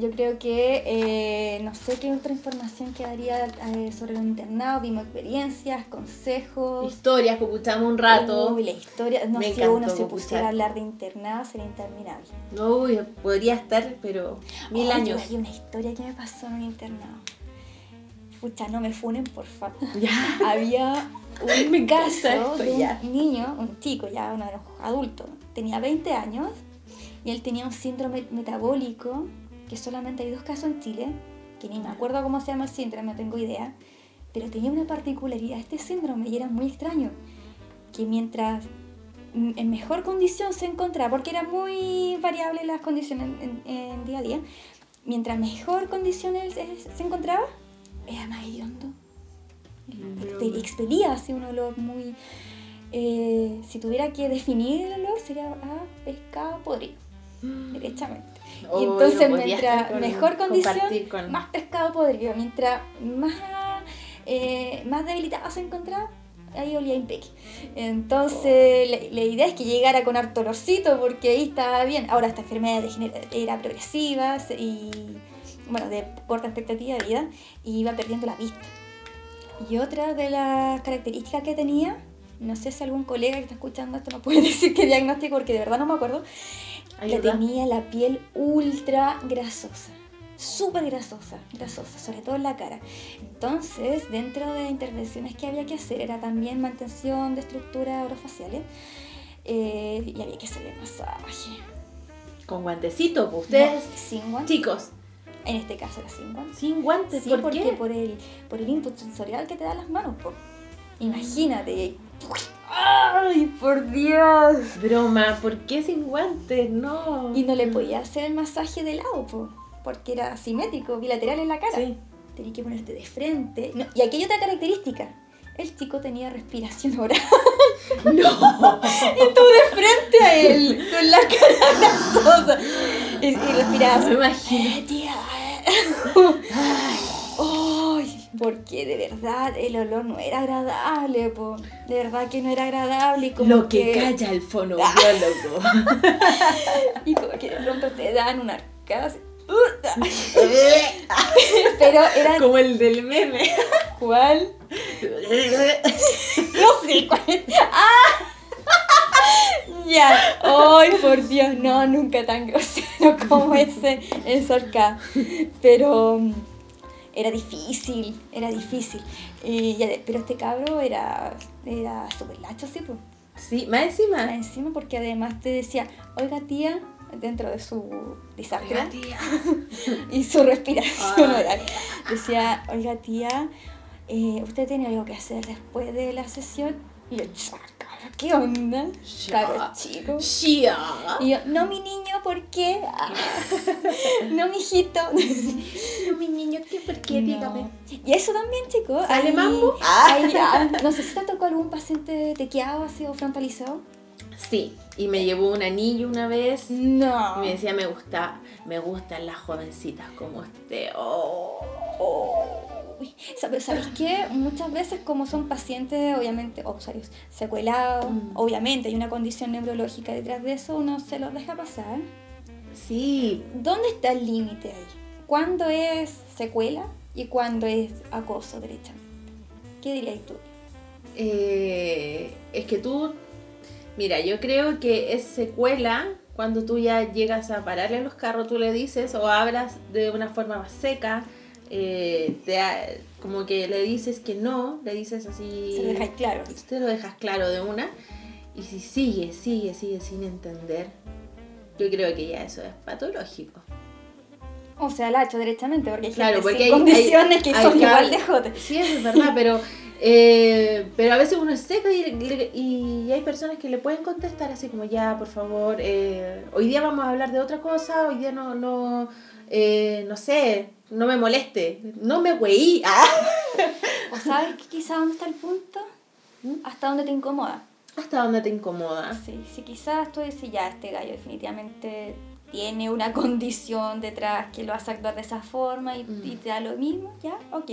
yo creo que eh, no sé qué otra información quedaría eh, sobre el internado. Vimos experiencias, consejos. Historias que escuchamos un rato. Uy, la historia, no Me sé, encantó uno se pusiera a hablar de internado, sería interminable. Uy, podría estar, pero mil Oye, años. Hay una historia que me pasó en un internado. Pucha, no me funen, por favor. *laughs* Había *laughs* un Me caso esto, de un ya. niño, un chico, ya un adulto, tenía 20 años y él tenía un síndrome metabólico, que solamente hay dos casos en Chile, que ni me acuerdo cómo se llama el síndrome, no tengo idea, pero tenía una particularidad este síndrome y era muy extraño, que mientras mm, en mejor condición se encontraba, porque era muy variable las condiciones en, en- en día a día, mientras mejor condición él se, se encontraba, era más hediondo. Expe- expelía así un olor muy... eh, si tuviera que definir el olor, sería a pescado podrido, *gasps* derechamente. Oh, y entonces, mientras con- mejor condición, con- más pescado podrido. Mientras más, eh, más debilitado se encontraba, ahí olía impeque. Entonces, la, la idea es que llegara con harto olorcito, porque ahí estaba bien. Ahora, esta enfermedad era progresiva y, bueno, de corta expectativa de vida, y iba perdiendo la vista. Y otra de las características que tenía, no sé si algún colega que está escuchando esto no puede *laughs* decir qué diagnóstico, porque de verdad no me acuerdo, la Ayuda. tenía la piel ultra grasosa, súper grasosa, grasosa, sobre todo en la cara. Entonces, dentro de intervenciones que había que hacer, era también mantención de estructuras orofaciales eh, y había que hacerle masaje. Con guantecito, pues ustedes, No, sin guantes. chicos, En este caso era sin guantes. sin guantes, Sí, ¿por porque qué? por el, por el input sensorial que te dan las manos. po. Imagínate. ¡Ay, por Dios! Broma, ¿por qué sin guantes? No. Y no le podía hacer el masaje de lado, po, porque era simétrico, bilateral en la cara. Sí. Tenías que ponerte de frente. No, y aquí hay otra característica. El chico tenía respiración oral. *laughs* No. y tú de frente a él, con la cara grasosa. Y, y respirabas. Me imagino. "Eh, tía, eh". Ay, *laughs* porque de verdad el olor no era agradable, po. De verdad que no era agradable. Y como Lo que calla el fonoaudiólogo. *laughs* Y como que de pronto te dan una arcada. *laughs* Pero era Como el del meme. cuál? No sé cuál. ¡Ah! Ya. Ay, por Dios, no, nunca tan grosero como ese, esa arcada. Pero era difícil, era difícil. Y ya de- pero este cabro era, era súper lacho, sí, pues. Sí, más Más encima. encima porque además te decía, oiga tía, dentro de su desastre *laughs* y su respiración oral, decía, oiga tía, eh, ¿usted tiene algo que hacer después de la sesión? Y yo, "Cha, cabro, ¿qué onda? Claro, chico. Shia. Y yo, no mi niño, ¿por qué? *laughs* No mi hijito. *laughs* No, mi niño, ¿qué? ¿Por qué? No. Dígame. Y eso también, chicos. ¿Sale hay- mambo? hay- ah, *laughs* no sé si te tocó algún paciente tequeado así o frontalizado. Sí, y me llevó un anillo una vez. No. Y me decía, me gusta, me gustan las jovencitas como usted. Oh. Uy, ¿sabes, ¿Sabes qué? Muchas veces como son pacientes, obviamente, o usuarios secuelados, Mm. obviamente hay una condición neurológica detrás de eso, uno se los deja pasar. Sí, ¿Dónde está el límite ahí? ¿Cuándo es secuela y cuándo es acoso derechamente? ¿Qué dirías tú? eh, es que tú, mira, yo creo que es secuela cuando tú ya llegas a pararle los carros, tú le dices o hablas de una forma más seca, eh, te ha- como que le dices que no, le dices así... Se lo dejáis claro. Te lo dejas claro de una. Y si sigue, sigue, sigue sin entender, yo creo que ya eso es patológico. O sea, la ha hecho directamente, porque hay Claro, porque hay- condiciones que hay son igual cable. de jote. Sí, eso es verdad, pero, *laughs* eh, pero a veces uno es seco y, y hay personas que le pueden contestar así como, ya, por favor, eh, hoy día vamos a hablar de otra cosa, hoy día no, no, eh, no sé, no me moleste, no me güey. *laughs* Ah. ¿O sabes que quizá dónde está el punto? ¿Mm? Hasta dónde te incomoda. Hasta dónde te incomoda. Sí, si quizás tú dices, ya, este gallo definitivamente tiene una *laughs* condición detrás que lo hace actuar de esa forma y, Mm. y te da lo mismo, ya, ok.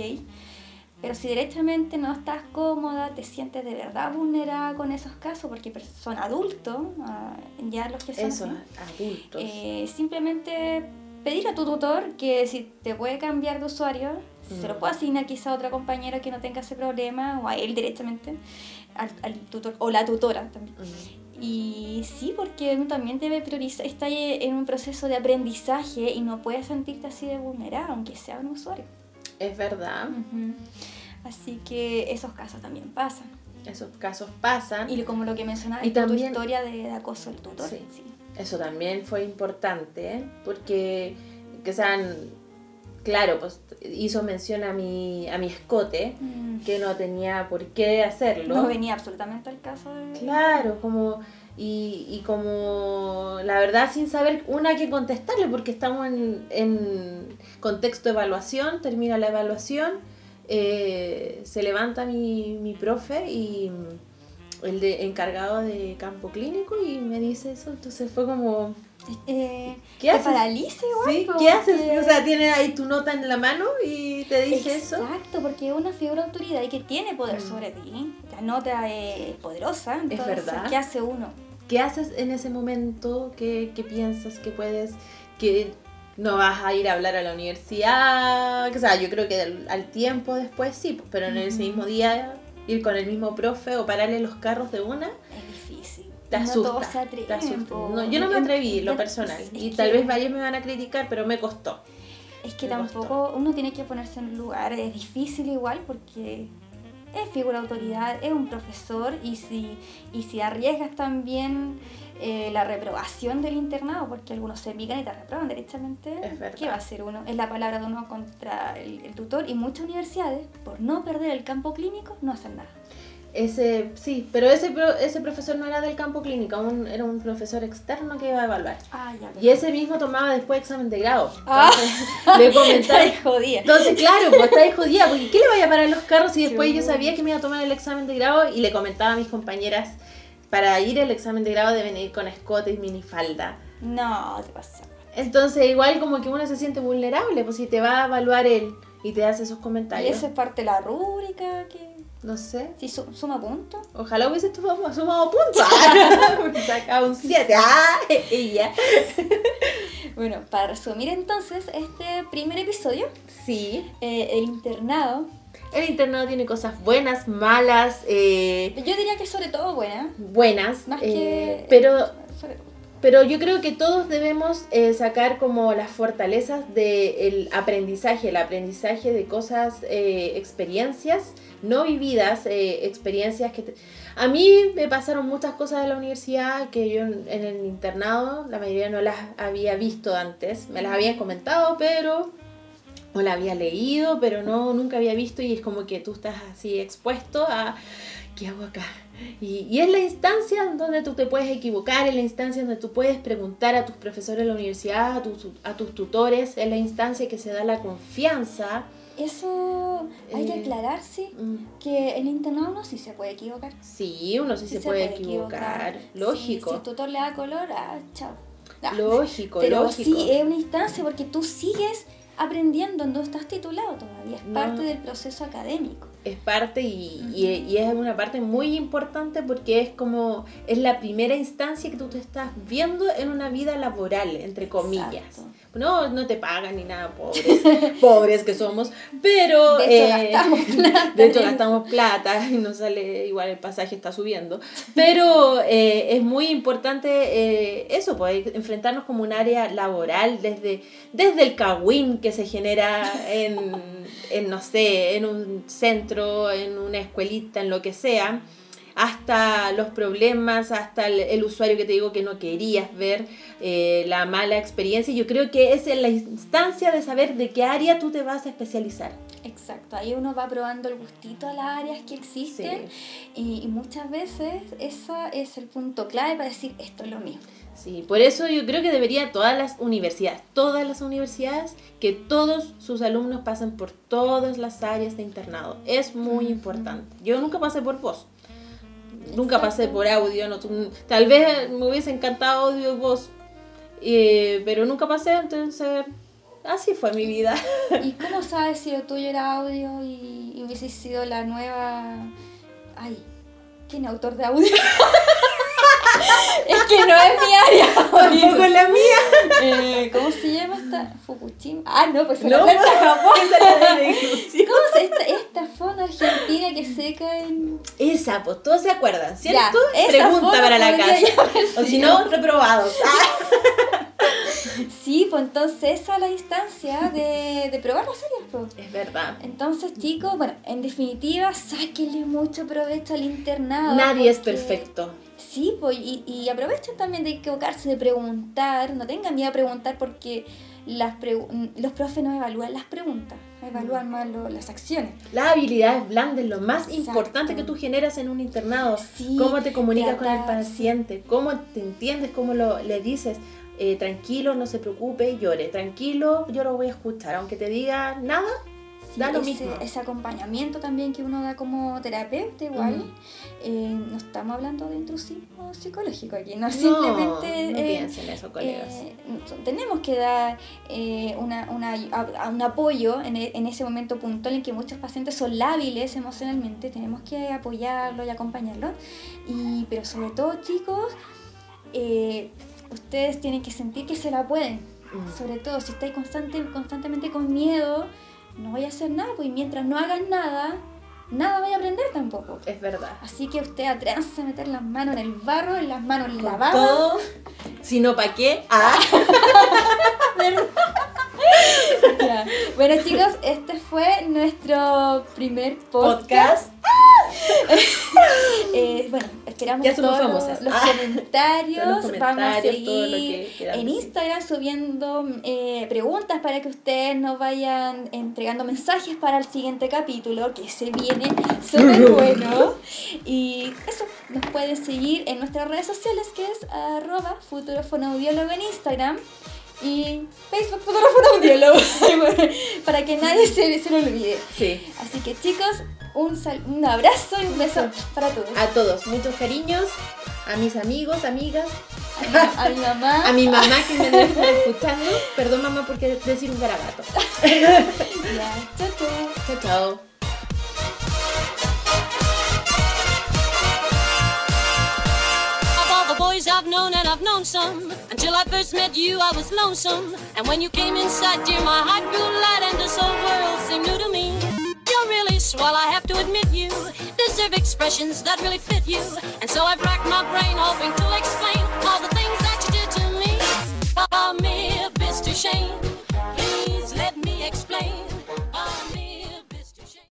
Pero si directamente no estás cómoda, te sientes de verdad vulnerada con esos casos, porque son adultos, ah, ya los que son Eso, así, adultos. eh, simplemente pedir a tu tutor que si te puede cambiar de usuario, se lo Mm. puede asignar quizá a otra compañera que no tenga ese problema, o a él directamente, al, al tutor, o la tutora también. Mm. Y sí, porque uno también debe priorizar, está en un proceso de aprendizaje y no puedes sentirte así de vulnerada, aunque sea un usuario. Es verdad, Ujú. Así que esos casos también pasan. esos casos pasan. Y como lo que mencionaba, Y tu también- historia de, de acoso del tutor. Sí. sí. Eso también fue importante, ¿eh? porque, que sean, claro, pues hizo mención a mi, a mi escote, Mm. que no tenía por qué hacerlo. No venía absolutamente al caso de... Claro, como, y, y como, la verdad, sin saber una que contestarle, porque estamos en, en contexto de evaluación, termina la evaluación, eh, se levanta mi, mi profe y el de encargado de campo clínico y me dice eso, entonces fue como, Eh, ¿qué haces? paraliza igual. Sí, ¿qué haces? O sea, tiene ahí tu nota en la mano y te dice eso. Exacto, porque es una figura de autoridad y que tiene poder Mm. sobre ti. La nota es poderosa. Entonces, verdad. ¿Qué hace uno? ¿Qué haces en ese momento? ¿Qué, qué piensas que puedes? Que no vas a ir a hablar a la universidad. O sea, yo creo que al, al tiempo después sí, pues, pero en ese mismo día ir con el mismo profe o pararle los carros de una, Es difícil. te No asusta. todos se atreven, te asusta. po. No, yo no me atreví, lo personal. y tal vez varios me van a criticar, pero me costó. Es que me costó. tampoco uno tiene que ponerse en un lugar, es difícil igual porque es figura de autoridad, es un profesor y si, y si arriesgas también eh, la reprobación del internado, porque algunos se pican y te reprueban directamente. ¿qué va a hacer uno? Es la palabra de uno contra el, el tutor y muchas universidades, por no perder el campo clínico, no hacen nada. Ese, sí, pero ese, ese profesor no era del campo clínico, un- era un profesor externo que iba a evaluar. Ah, ya. Y ese mismo tomaba después examen de grado. Ah. Entonces, *laughs* le comentaba. Jodida. Entonces, claro, pues está ahí jodida, porque ¿qué le vaya a parar los carros y después Sí. yo sabía que me iba a tomar el examen de grado y le comentaba a mis compañeras, para ir al examen de grado deben ir con escote y minifalda. No, te pasa. Entonces, igual como que uno se siente vulnerable, pues si te va a evaluar él y te hace esos Y comentarios. eso es parte de la rúbrica que... No sé. Si su- suma puntos. Ojalá hubiese sumado, sumado puntos. *laughs* Porque sacaba un 7. Ah, ella. Bueno, para resumir entonces este primer episodio, Sí. eh, el internado, El internado tiene cosas buenas, malas, eh, yo diría que sobre todo buena, buenas. más eh, que... pero. Pero yo creo que todos debemos eh, sacar como las fortalezas del aprendizaje, el aprendizaje de cosas, experiencias no vividas, experiencias que... te- A mí me pasaron muchas cosas de la universidad que yo en, en el internado, la mayoría no las había visto antes, me las habían comentado, pero... O la había leído, pero no, nunca había visto y es como que tú estás así expuesto a... ¿Qué hago acá? Y, y es la instancia donde tú te puedes equivocar, es la instancia donde tú puedes preguntar a tus profesores de la universidad, a tus, a tus tutores, es la instancia que se da la confianza. Eso hay que Eh, aclararse Mm, que el internado no sí se puede equivocar. Sí, uno sí, se, puede, equivocar. Lógico, Si, el tutor le da color, ah, chao. Ah, lógico, Pero lógico. sí es una instancia porque tú sigues aprendiendo, no estás titulado todavía, es No. parte del proceso académico. es parte y, y- y es una parte muy importante porque es como, es la primera instancia que tú te estás viendo en una vida laboral, entre comillas. Exacto. No, no te pagan ni nada, pobres, *laughs* pobres que somos, pero... De hecho, eh, gastamos *laughs* plata De hecho, gastamos plata y nos sale igual el pasaje está subiendo. Pero eh, es muy importante eh, eso, pues enfrentarnos como un área laboral desde, desde el cagüín que se genera en, *laughs* en, no sé, en un centro, en una escuelita, en lo que sea, hasta los problemas, hasta el, usuario que te digo que no querías ver, eh, la mala experiencia. Yo creo que es en la instancia de saber de qué área tú te vas a especializar. Exacto, ahí uno va probando el gustito a las áreas que existen y, muchas veces ese es el punto clave para decir esto es lo mío. Sí, por eso yo creo que debería todas las universidades, todas las universidades, que todos sus alumnos pasen por todas las áreas de internado. Es muy importante. Yo nunca pasé por voz. Nunca pasé por audio, no, tal vez me hubiese encantado audio y voz, eh, pero nunca pasé, entonces así fue mi vida. *laughs* ¿Y cómo sabes si lo tuyo era audio y, y hubiese sido la nueva... Ay, ¿quién autor de audio? *laughs* es que no es mi área. *laughs* Tampoco es la mía. Eh, ¿Cómo se llama esta? Fukushima. Ah, no, pues es la planta *laughs* Japón. ¿Cómo se esta, esta fono argentina que seca en. Esa, pues todos se acuerdan, ¿cierto? Pregunta para la casa. O si no, reprobados. *laughs* *laughs* Sí, pues entonces esa es la distancia de, de probar las series. Pues. Es verdad. Entonces, chicos, bueno, en definitiva, sáquenle mucho provecho al internado. Nadie es perfecto. Sí, pues, y, y aprovechen también de equivocarse, de preguntar, no tengan miedo a preguntar porque las los profes no evalúan las preguntas, evalúan más las acciones. Las habilidades blandas, lo más importante que tú generas en un internado. cómo te comunicas con el paciente, cómo te entiendes, cómo lo, le dices. Eh, tranquilo, no se preocupe, llore. Tranquilo, yo lo voy a escuchar. Aunque te diga nada, da lo ese, mismo. Ese acompañamiento también que uno da como terapeuta, igual. Eh, no estamos hablando de intrusismo psicológico aquí, no, simplemente. No eh, piensen eso, colegas. tenemos que dar una, una, un apoyo en, e, en, ese momento puntual en que muchos pacientes son lábiles emocionalmente. Tenemos que apoyarlo y acompañarlo. Y, pero sobre todo, chicos, ustedes tienen que sentir que se la pueden. Mm. Sobre todo si estáis constante, constantemente con miedo, no voy a hacer nada, pues mientras no hagan nada, nada voy a aprender tampoco. Es verdad. Así que usted atrévanse a meter las manos en el barro, en las manos lavadas. Todo. Si no, ¿para qué? Ah. *laughs* Bueno chicos, este fue nuestro primer podcast. *laughs* Eh, bueno, esperamos *laughs* todos los, ah. comentarios. Vamos a seguir en Instagram subiendo eh, preguntas para que ustedes nos vayan entregando mensajes para el siguiente capítulo que se viene súper *laughs* bueno. Y eso, nos pueden seguir en nuestras redes sociales que es arroba futurofonaudiólogo en Instagram y Facebook Fotógrafo Audiólogo para que nadie se, se lo olvide. Sí. Así que chicos, un, un abrazo y un beso para todos. A todos, muchos cariños, a mis amigos, amigas. A mi, mamá. *laughs* a mi mamá que me debe estar escuchando. Perdón mamá porque decir un garabato. *laughs* ya, chao, chao. Chao, chao. I've known and I've known some. Until I first met you, I was lonesome. And when you came inside, dear, my heart grew light and this whole world seemed new to me. You're really swell, I have to admit you deserve expressions that really fit you. And so I've racked my brain hoping to explain all the things that you did to me. About me, a bit to shame.